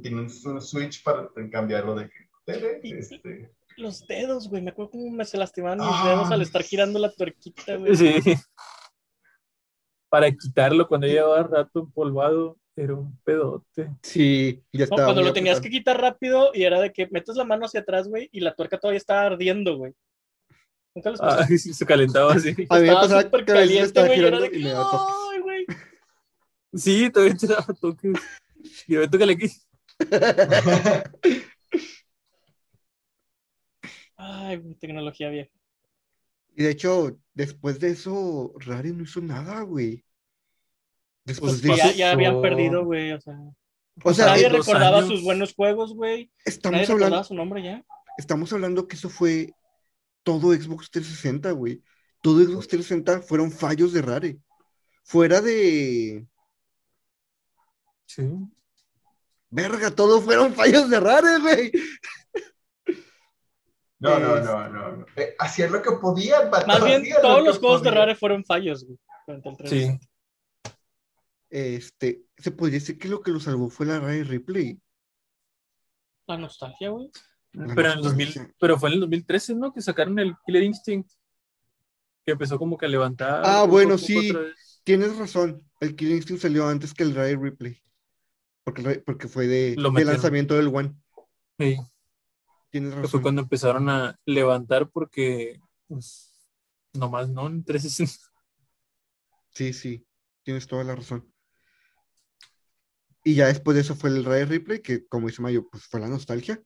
Tienes un switch para cambiarlo de tele. Y- Este, Los dedos, güey, me acuerdo cómo me se lastimaban mis Ah. dedos al estar girando la tuerquita, güey. sí. Para quitarlo cuando llevaba rato empolvado, era un pedote. Sí, ya No, estaba. cuando lo tenías que quitar rápido y era de que metes la mano hacia atrás, güey, y la tuerca todavía estaba ardiendo, güey. Nunca los. Ah, sí, se calentaba así. A mí me pasaba súper que caliente, estaba güey, y era de que, me. ¡ay, güey! Sí, todavía te daba toques. Y a ver, tócale aquí. Ay, güey, tecnología vieja. Y de hecho, después de eso, Rare no hizo nada, güey. Después Pues de ya, ya habían perdido, güey, o sea. o sea, nadie recordaba años. sus buenos juegos, güey. Nadie estamos recordaba hablando, su nombre ya. estamos hablando que eso fue todo Xbox 360, güey. Todo Xbox 360 fueron fallos de Rare. Fuera de. Sí. Verga, todo fueron fallos de Rare, güey. no, no, no, no. Eh, hacían lo que podían, Más bien, todos los juegos de. Rare fueron fallos, güey. Sí. 360. Este, se podría decir que lo que lo salvó fue la Rare Replay. La nostalgia, güey. Pero, en el 2000, pero fue en el 2013, ¿no? Que sacaron el Killer Instinct. Que empezó como que a levantar. Ah, poco bueno, poco sí. Tienes razón, el Killing Instinct salió antes que el Rare Replay. Porque, porque fue de, Lo de metieron. lanzamiento del One. Sí, Tienes que fue razón. cuando empezaron a levantar porque, pues, nomás no, en 360. Sí, sí, tienes toda la razón. Y ya después de eso fue el Rare Replay, que como dice Mayo, pues fue la nostalgia.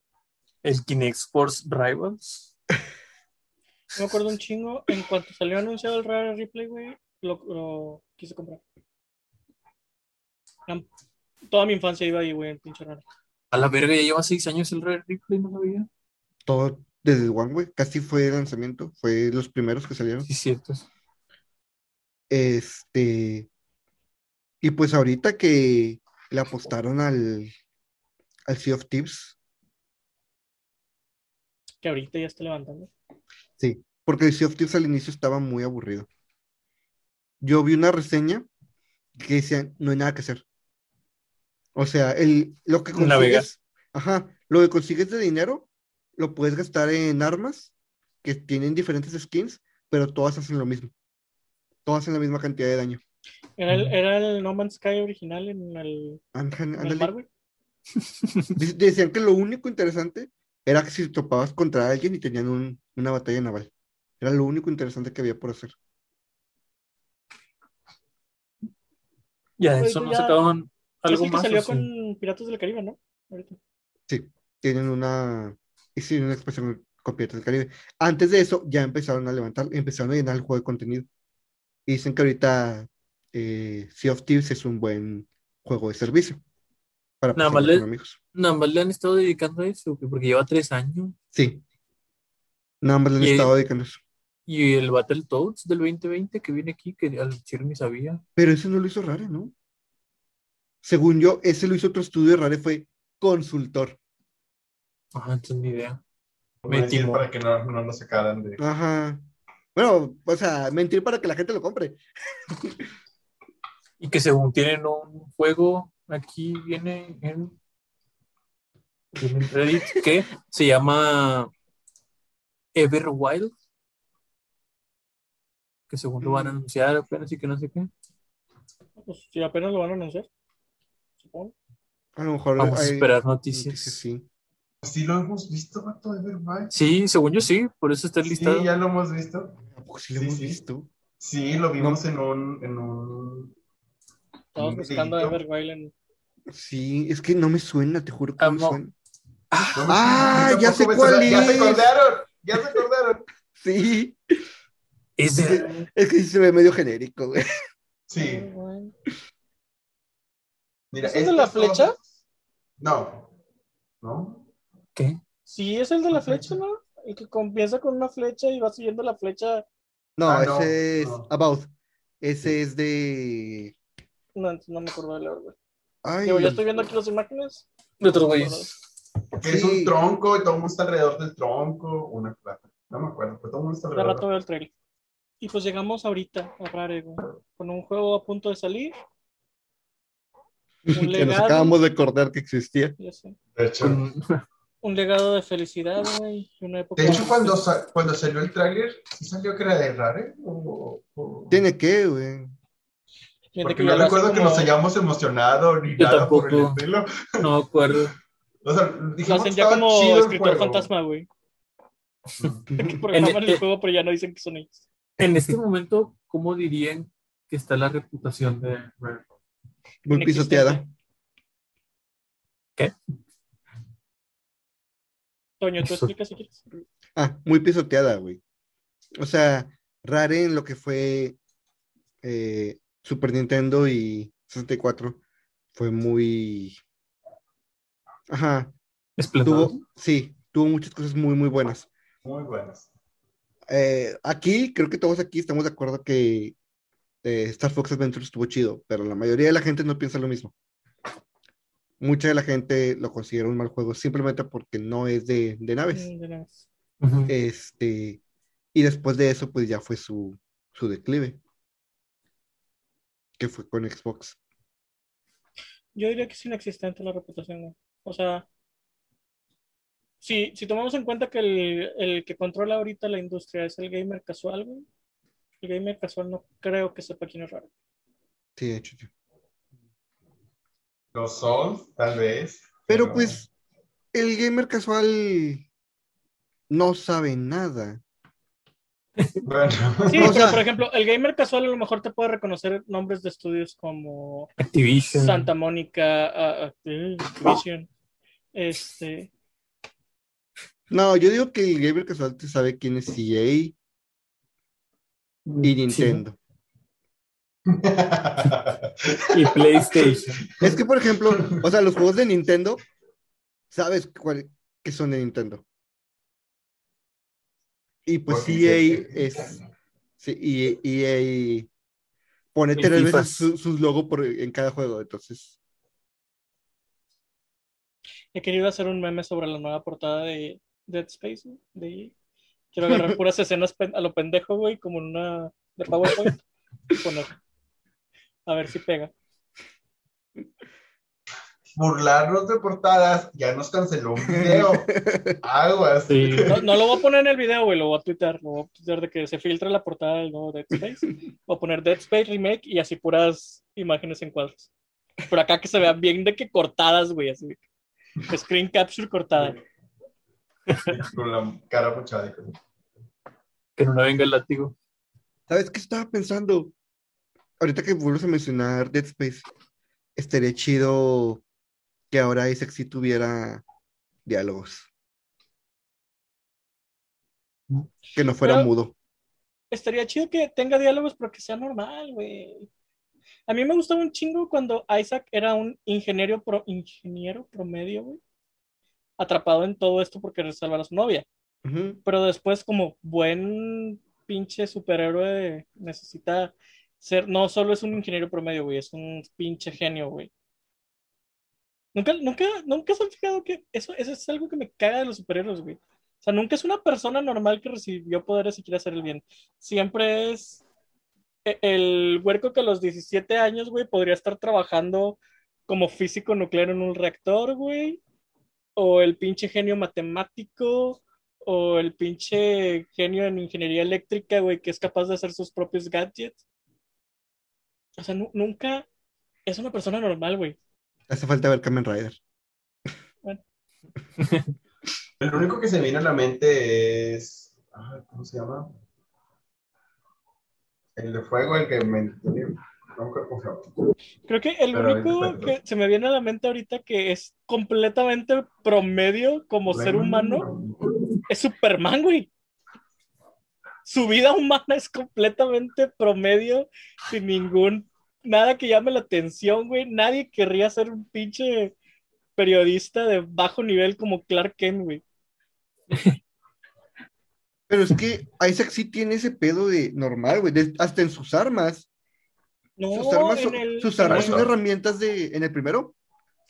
El Kinect Sports Rivals. Me acuerdo un chingo. En cuanto salió anunciado el Rare Replay, güey, lo, lo quise comprar. Toda mi infancia iba ahí, güey, en pinche Rare. A la verga, ya lleva seis años el Rare Replay, no sabía. Todo desde el One, güey. Casi fue el lanzamiento. Fue los primeros que salieron. Sí, cierto. Este. Y pues ahorita que le apostaron al, al Sea of Thieves, Que ahorita ya está levantando. sí, porque el Sea of Thieves al inicio estaba muy aburrido. Yo vi una reseña que decía, no hay nada que hacer. O sea, el, lo que consigues, ajá, lo que consigues de dinero, lo puedes gastar en armas que tienen diferentes skins, pero todas hacen lo mismo. Todas hacen la misma cantidad de daño. Era el, era el No Man's Sky original en el, Ándale, en el ándale. mar, güey. Dic- Decían que lo único interesante era que si topabas contra alguien y tenían un- una batalla naval. Era lo único interesante que había por hacer. Ya Pues eso no ya- sacaban Es algo el que más. salió ¿o sí? con Piratas del Caribe, ¿no? Ahorita. Tienen una, y sí, una expresión con Piratas del Caribe. Antes de eso ya empezaron a levantar, empezaron a llenar el juego de contenido. Y dicen que ahorita eh, Sea of Thieves es un buen juego de servicio para Nada más le- amigos. Nada más le han estado dedicando a eso, porque lleva tres años. Sí. Nada más le han estado dedicando a eso. Y el Battletoads del 2020 que viene aquí, que al chile ni sabía. Pero ese no lo hizo Rare, ¿no? Según yo, ese lo hizo otro estudio. Rare fue consultor. Ajá, entonces ni idea. Voy a Me decir timó. para que no, no lo sacaran de. Ajá. Bueno, o sea, mentir para que la gente lo compre. Y que según tienen un juego, aquí viene en, Reddit, que se llama Everwild. Que según lo van a anunciar apenas y que no sé qué. Pues si apenas lo van a anunciar. Supongo. A lo mejor Vamos a esperar noticias. noticias, sí. Sí, lo hemos visto, vato, de verdad. Sí, según yo sí, por eso está Sí, listado. ya lo hemos visto. ¿A poco sí lo Sí, hemos sí. visto? Sí, lo vimos en un. En un... Estamos buscando a. Everwild en. Sí, es que no me suena, te juro que no me suena. No, Ah, ya sé cuál suena. Ya se es. acordaron, ya se acordaron. Sí, Es de- es que sí se ve medio genérico, güey. Sí, mira. ¿Es el de la flecha? No. ¿No? ¿Qué? Sí, es el de la flecha, ¿no? El que comienza con una flecha y va siguiendo la flecha. No, Ah, no, ese es no. About. Ese es de. No, no me acuerdo del Everwild. Ay, Digo, ya estoy viendo aquí las imágenes. De otros güeyes. Que es Sí. un tronco y todo el mundo está alrededor del tronco. Una plata. No me acuerdo, pero todo el mundo está De alrededor. rato veo el trailer. Y pues llegamos ahorita a Rare, güey, con un juego a punto de salir. Un que nos legado. acabamos de acordar que existía. ya sé. De hecho, Con- Un legado de felicidad, güey. Y una época de hecho cuando, sa- cuando salió el tráiler, ¿sí salió que era de Rare? O, o- Tiene que, güey. Gente Porque que hace recuerdo que como- nos hayamos emocionado ni Yo nada por el tampoco. estilo. No acuerdo. O sea, Lo dijimos hacen que ya estaba como chido el escritor juego. fantasma, güey. Que En, programan el en- juego, pero ya no dicen que son ellos. en este momento, ¿cómo dirían que está la reputación de Rare? Muy pisoteada. Toño, tú Eso. explicas si quieres. Ah, muy pisoteada, güey. O sea, Rare en lo que fue eh, Super Nintendo y 64 fue muy. Ajá, tuvo, sí, tuvo muchas cosas muy, muy buenas. Muy buenas. Eh, aquí, creo que todos aquí estamos de acuerdo que eh, Star Fox Adventure estuvo chido, pero la mayoría de la gente no piensa lo mismo. Mucha de la gente lo considera un mal juego simplemente porque no es de, de naves. De. Este, y después de eso, pues ya fue su, su declive, que fue con Xbox. Yo diría que es inexistente la reputación, güey. O sea, si, si tomamos en cuenta que el, el que controla ahorita la industria es el gamer casual, güey, el gamer casual no creo que sepa quién es raro. Sí, de hecho, sí. Los Souls, tal vez. Pero pues, el gamer casual no sabe nada. Bueno, Sí, O pero por ejemplo, el gamer casual a lo mejor te puede reconocer nombres de estudios como Activision. Santa Mónica, ah, ah, Activision, este, No, yo digo que el gamer casual te sabe quién es EA y Nintendo. Y PlayStation. Es que, por ejemplo, o sea, los juegos de Nintendo, sabes cuál, que son de Nintendo. Y pues Porque EA sí. es. Sí, EA, EA pone tres FIFA. veces su- sus logos por, en cada juego, entonces. he querido hacer un meme sobre la nueva portada de Dead Space, de EA. Quiero agarrar puras escenas a lo pendejo, güey, como en una de PowerPoint y poner. A ver si pega. Burlarnos de portadas, ya nos canceló un video. Aguas. Sí. No, no lo voy a poner en el video, güey, lo voy a tuitear. Lo voy a tuitear de que se filtre la portada del nuevo Dead Space. Voy a poner Dead Space Remake y así puras imágenes en cuadros. Por acá que se vean bien de que cortadas, güey, así. Screen capture cortada. Con la cara puchada. Que no venga el látigo. ¿Sabes qué estaba pensando? Ahorita que vuelves a mencionar Dead Space, estaría chido que ahora Isaac sí tuviera diálogos. Que no fuera Pero- mudo. Estaría chido que tenga diálogos, pero que sea normal, güey. A mí me gustaba un chingo cuando Isaac era un ingeniero, pro, ingeniero promedio, güey. Atrapado en todo esto porque querer salvar a su novia. Pero después como buen pinche superhéroe necesita ser, no solo es un ingeniero promedio, güey, es un pinche genio, güey. Nunca, nunca, nunca se han fijado que eso, eso es algo que me caga de los superhéroes, güey. O sea, nunca es una persona normal que recibió poderes y quiere hacer el bien. Siempre es e- el huerco que a los 17 años, güey, podría estar trabajando como físico nuclear en un reactor, güey. O el pinche genio matemático o el pinche genio en ingeniería eléctrica, güey, que es capaz de hacer sus propios gadgets. O sea, nu- nunca es una persona normal, güey. Hace falta ver Kamen Rider. El único que se me viene a la mente es. ay, ¿Cómo se llama? El de fuego, el que me. Creo que el Pero único que se me viene a la mente ahorita que es completamente promedio como ser humano es Superman, güey. Su vida humana es completamente promedio, sin ningún, nada que llame la atención, güey. Nadie querría ser un pinche periodista de bajo nivel como Clark Kent, güey. Pero es que Isaac sí tiene ese pedo de normal, güey. hasta en sus armas. No, sus armas, son, el- sus armas son herramientas de. En el primero.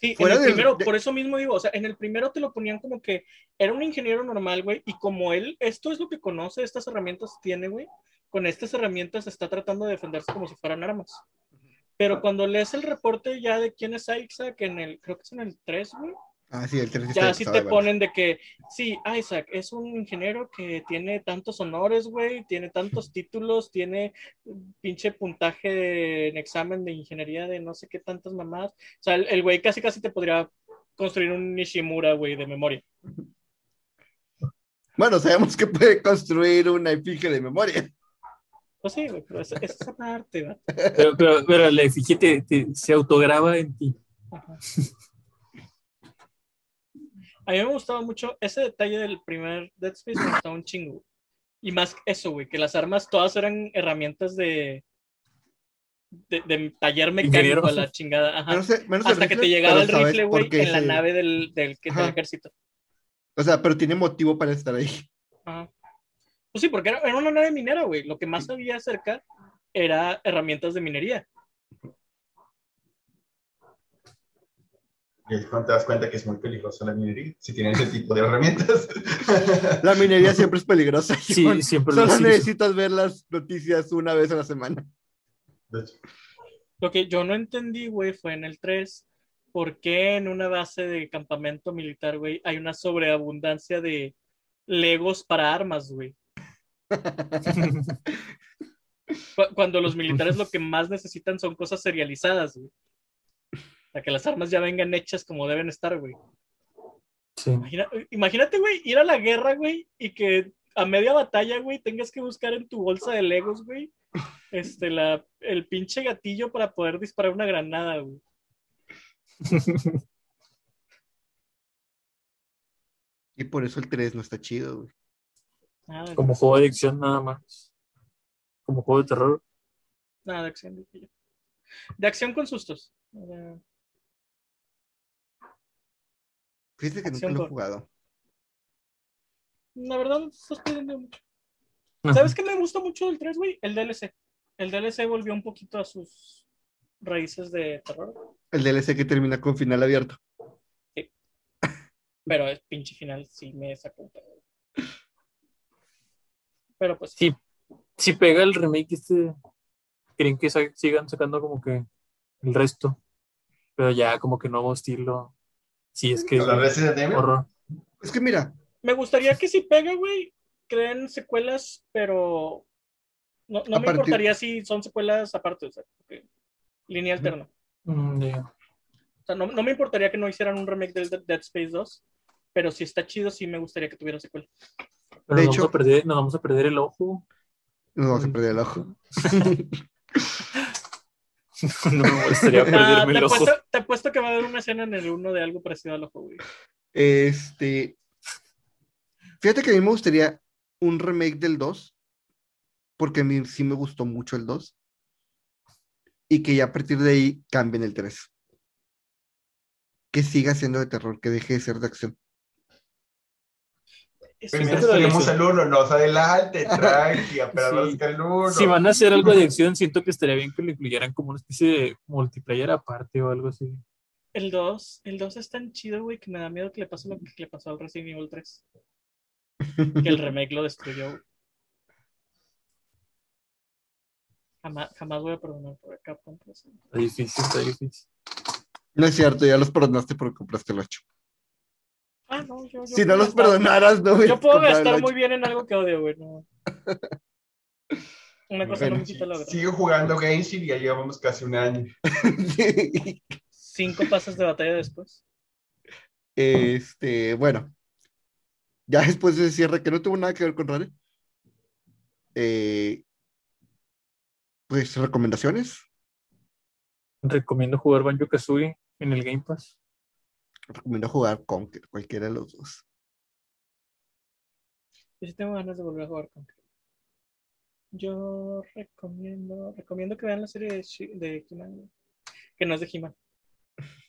Sí, Fuera en el del- primero, de- por eso mismo digo, o sea, en el primero te lo ponían como que era un ingeniero normal, güey, y como él, esto es lo que conoce, estas herramientas tiene, güey, con estas herramientas está tratando de defenderse como si fueran armas. Pero cuando lees el reporte ya de quién es Isaac, en el, creo que es en el 3, güey, Ah, sí, el 3 ya sí te ponen de que, sí, Isaac es un ingeniero que tiene tantos honores, güey, tiene tantos títulos, tiene pinche puntaje en examen de ingeniería de no sé qué tantas mamás. O sea, el el güey casi casi te podría construir un Nishimura, güey, de memoria. Bueno, sabemos que puede construir una efigie de memoria. Pues sí, güey, pero esa, esa es esa parte, ¿verdad? Pero, pero, pero la efigie te- te- se autograba en ti. Ajá. A mí me gustaba mucho ese detalle del primer Dead Space, me gustaba un chingo. Y más eso, güey, que las armas todas eran herramientas de, de, de taller mecánico Ingeniero. a la chingada. Ajá. Menos menos Hasta que te llegaba el rifle, güey, en la nave del, del, que- del Ajá. ejército. O sea, pero tiene motivo para estar ahí. Ajá. Pues sí, porque era, era una nave minera, güey. Lo que más había cerca era herramientas de minería. Y es cuando te das cuenta que es muy peligroso la minería, si tienen ese tipo de herramientas. La minería siempre es peligrosa. Sí, siempre lo Solo necesitas ver las noticias una vez a la semana. Lo que yo no entendí, güey, fue en el 3, ¿por qué en una base de campamento militar, güey, hay una sobreabundancia de legos para armas, güey? Cu- Cuando los militares lo que más necesitan son cosas serializadas, güey. Para que las armas ya vengan hechas como deben estar, güey. Sí. Imagina- imagínate, güey, ir a la guerra, güey, y que a media batalla, güey, tengas que buscar en tu bolsa de Legos, güey, este, la, el pinche gatillo para poder disparar una granada, güey. Y por eso el 3 no está chido, güey. Nada, Como juego de adicción nada más. Como juego de terror. nada de acción. dije yo. De acción con sustos. Fíjate que nunca Acción lo he jugado. la verdad, no estás pidiendo mucho. ¿Sabes qué me gusta mucho del 3, güey? El DLC. El DLC volvió un poquito a sus raíces de terror. El DLC que termina con final abierto. Pero el pinche final sí me sacó un pedo. Pero pues Sí, si pega el remake este, creen que sa- sigan sacando como que el resto. Pero ya como que nuevo estilo. Sí, es que ¿La Evil? horror. Es que mira, me gustaría que si pega, güey, creen secuelas, pero no, no me partir- importaría si son secuelas aparte, o sea, línea alterna. Mm, ya. O sea, no, no me importaría que no hicieran un remake del Dead- Dead Space 2, pero si está chido, sí me gustaría que tuviera secuela. Pero De nos, hecho- vamos a perder, nos vamos a perder el ojo. nos vamos a perder el ojo. no me molestaría Ah, perderme el ojo. te apuesto que va a haber una escena en el 1 de algo parecido al ojo, güey. Este. Fíjate que a mí me gustaría un remake del 2, porque a mí sí me gustó mucho el 2. Y que ya a partir de ahí cambien el 3. Que siga siendo de terror, que deje de ser de acción. Primero tenemos el 1, nos adelante, tranqui, apenas Sí. buscar el 1. Si van a hacer algo de acción, siento que estaría bien que lo incluyeran como una especie de multiplayer aparte o algo así. El 2, el 2 es tan chido, güey, que me da miedo que le pase lo que le pasó al Resident Evil 3. Que el remake lo destruyó. güey. Jamás, jamás voy a perdonar por Capcom. por eso. Está difícil, está difícil. No es cierto, ya los perdonaste porque compraste el 8. Ah, no, yo, yo Si no los perdonaras, no. Yo puedo gastar 8. muy bien en algo que odio, güey. No. Una cosa Bueno, no me quita la otra. Sigo jugando Genshin y ya llevamos casi un año. Sí. Cinco pases de batalla después. Este, bueno. Ya después de ese cierre que no tuvo nada que ver con Rare. eh, pues recomendaciones. Recomiendo jugar Banjo Kazooie en el Game Pass. Recomiendo jugar con cualquiera de los dos. Yo sí tengo ganas de volver a jugar con Yo recomiendo, recomiendo que vean la serie de, de He-Man, güey. que no es de He-Man.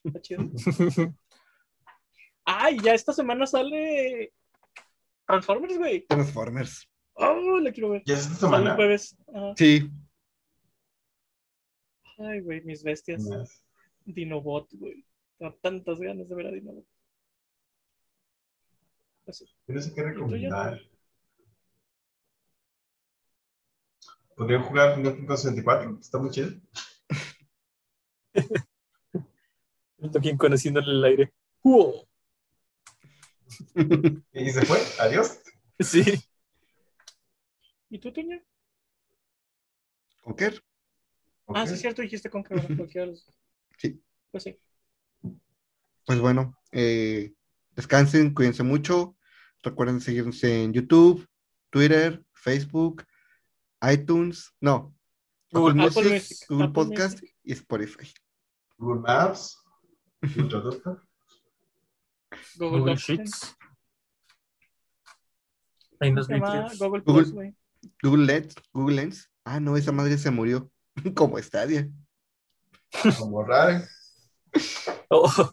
Está chido. Ay, ya esta semana sale Transformers, güey. Transformers. Oh, la quiero ver. Ya es esta Sale el semana. jueves. Ajá. Sí, Ay, güey, mis bestias. Dinobot, güey. Tengo tantas ganas de ver a. Pues sí. Yo no sé qué tú ya? recomendar. Podría jugar Nintendo 64, está muy chido. Quien conociéndole el aire. ¡Wow! Y se fue, adiós. Sí. ¿Y tú, Toña? Conker. Ah, sí, es cierto, dijiste con que bueno, cualquiera de los- Sí. Pues sí. Pues bueno, eh, descansen, cuídense mucho. Recuerden seguirnos en YouTube, Twitter, Facebook, iTunes, no, Google- Apple Apple Music, Music, Google Apple Podcast Music. y Spotify. Google Maps. Introductor. Google, Google Document. Sheets. Ahí nos. Google Google-. Google Lens, Google Lens. Ah, no, esa madre se murió. Como Stadia. Como raro. Oh,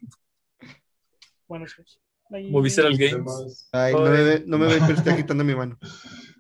Bueno, chicos. Ahí- como Visceral Games. Ay, no me ve, no me ve, pero está quitando mi mano.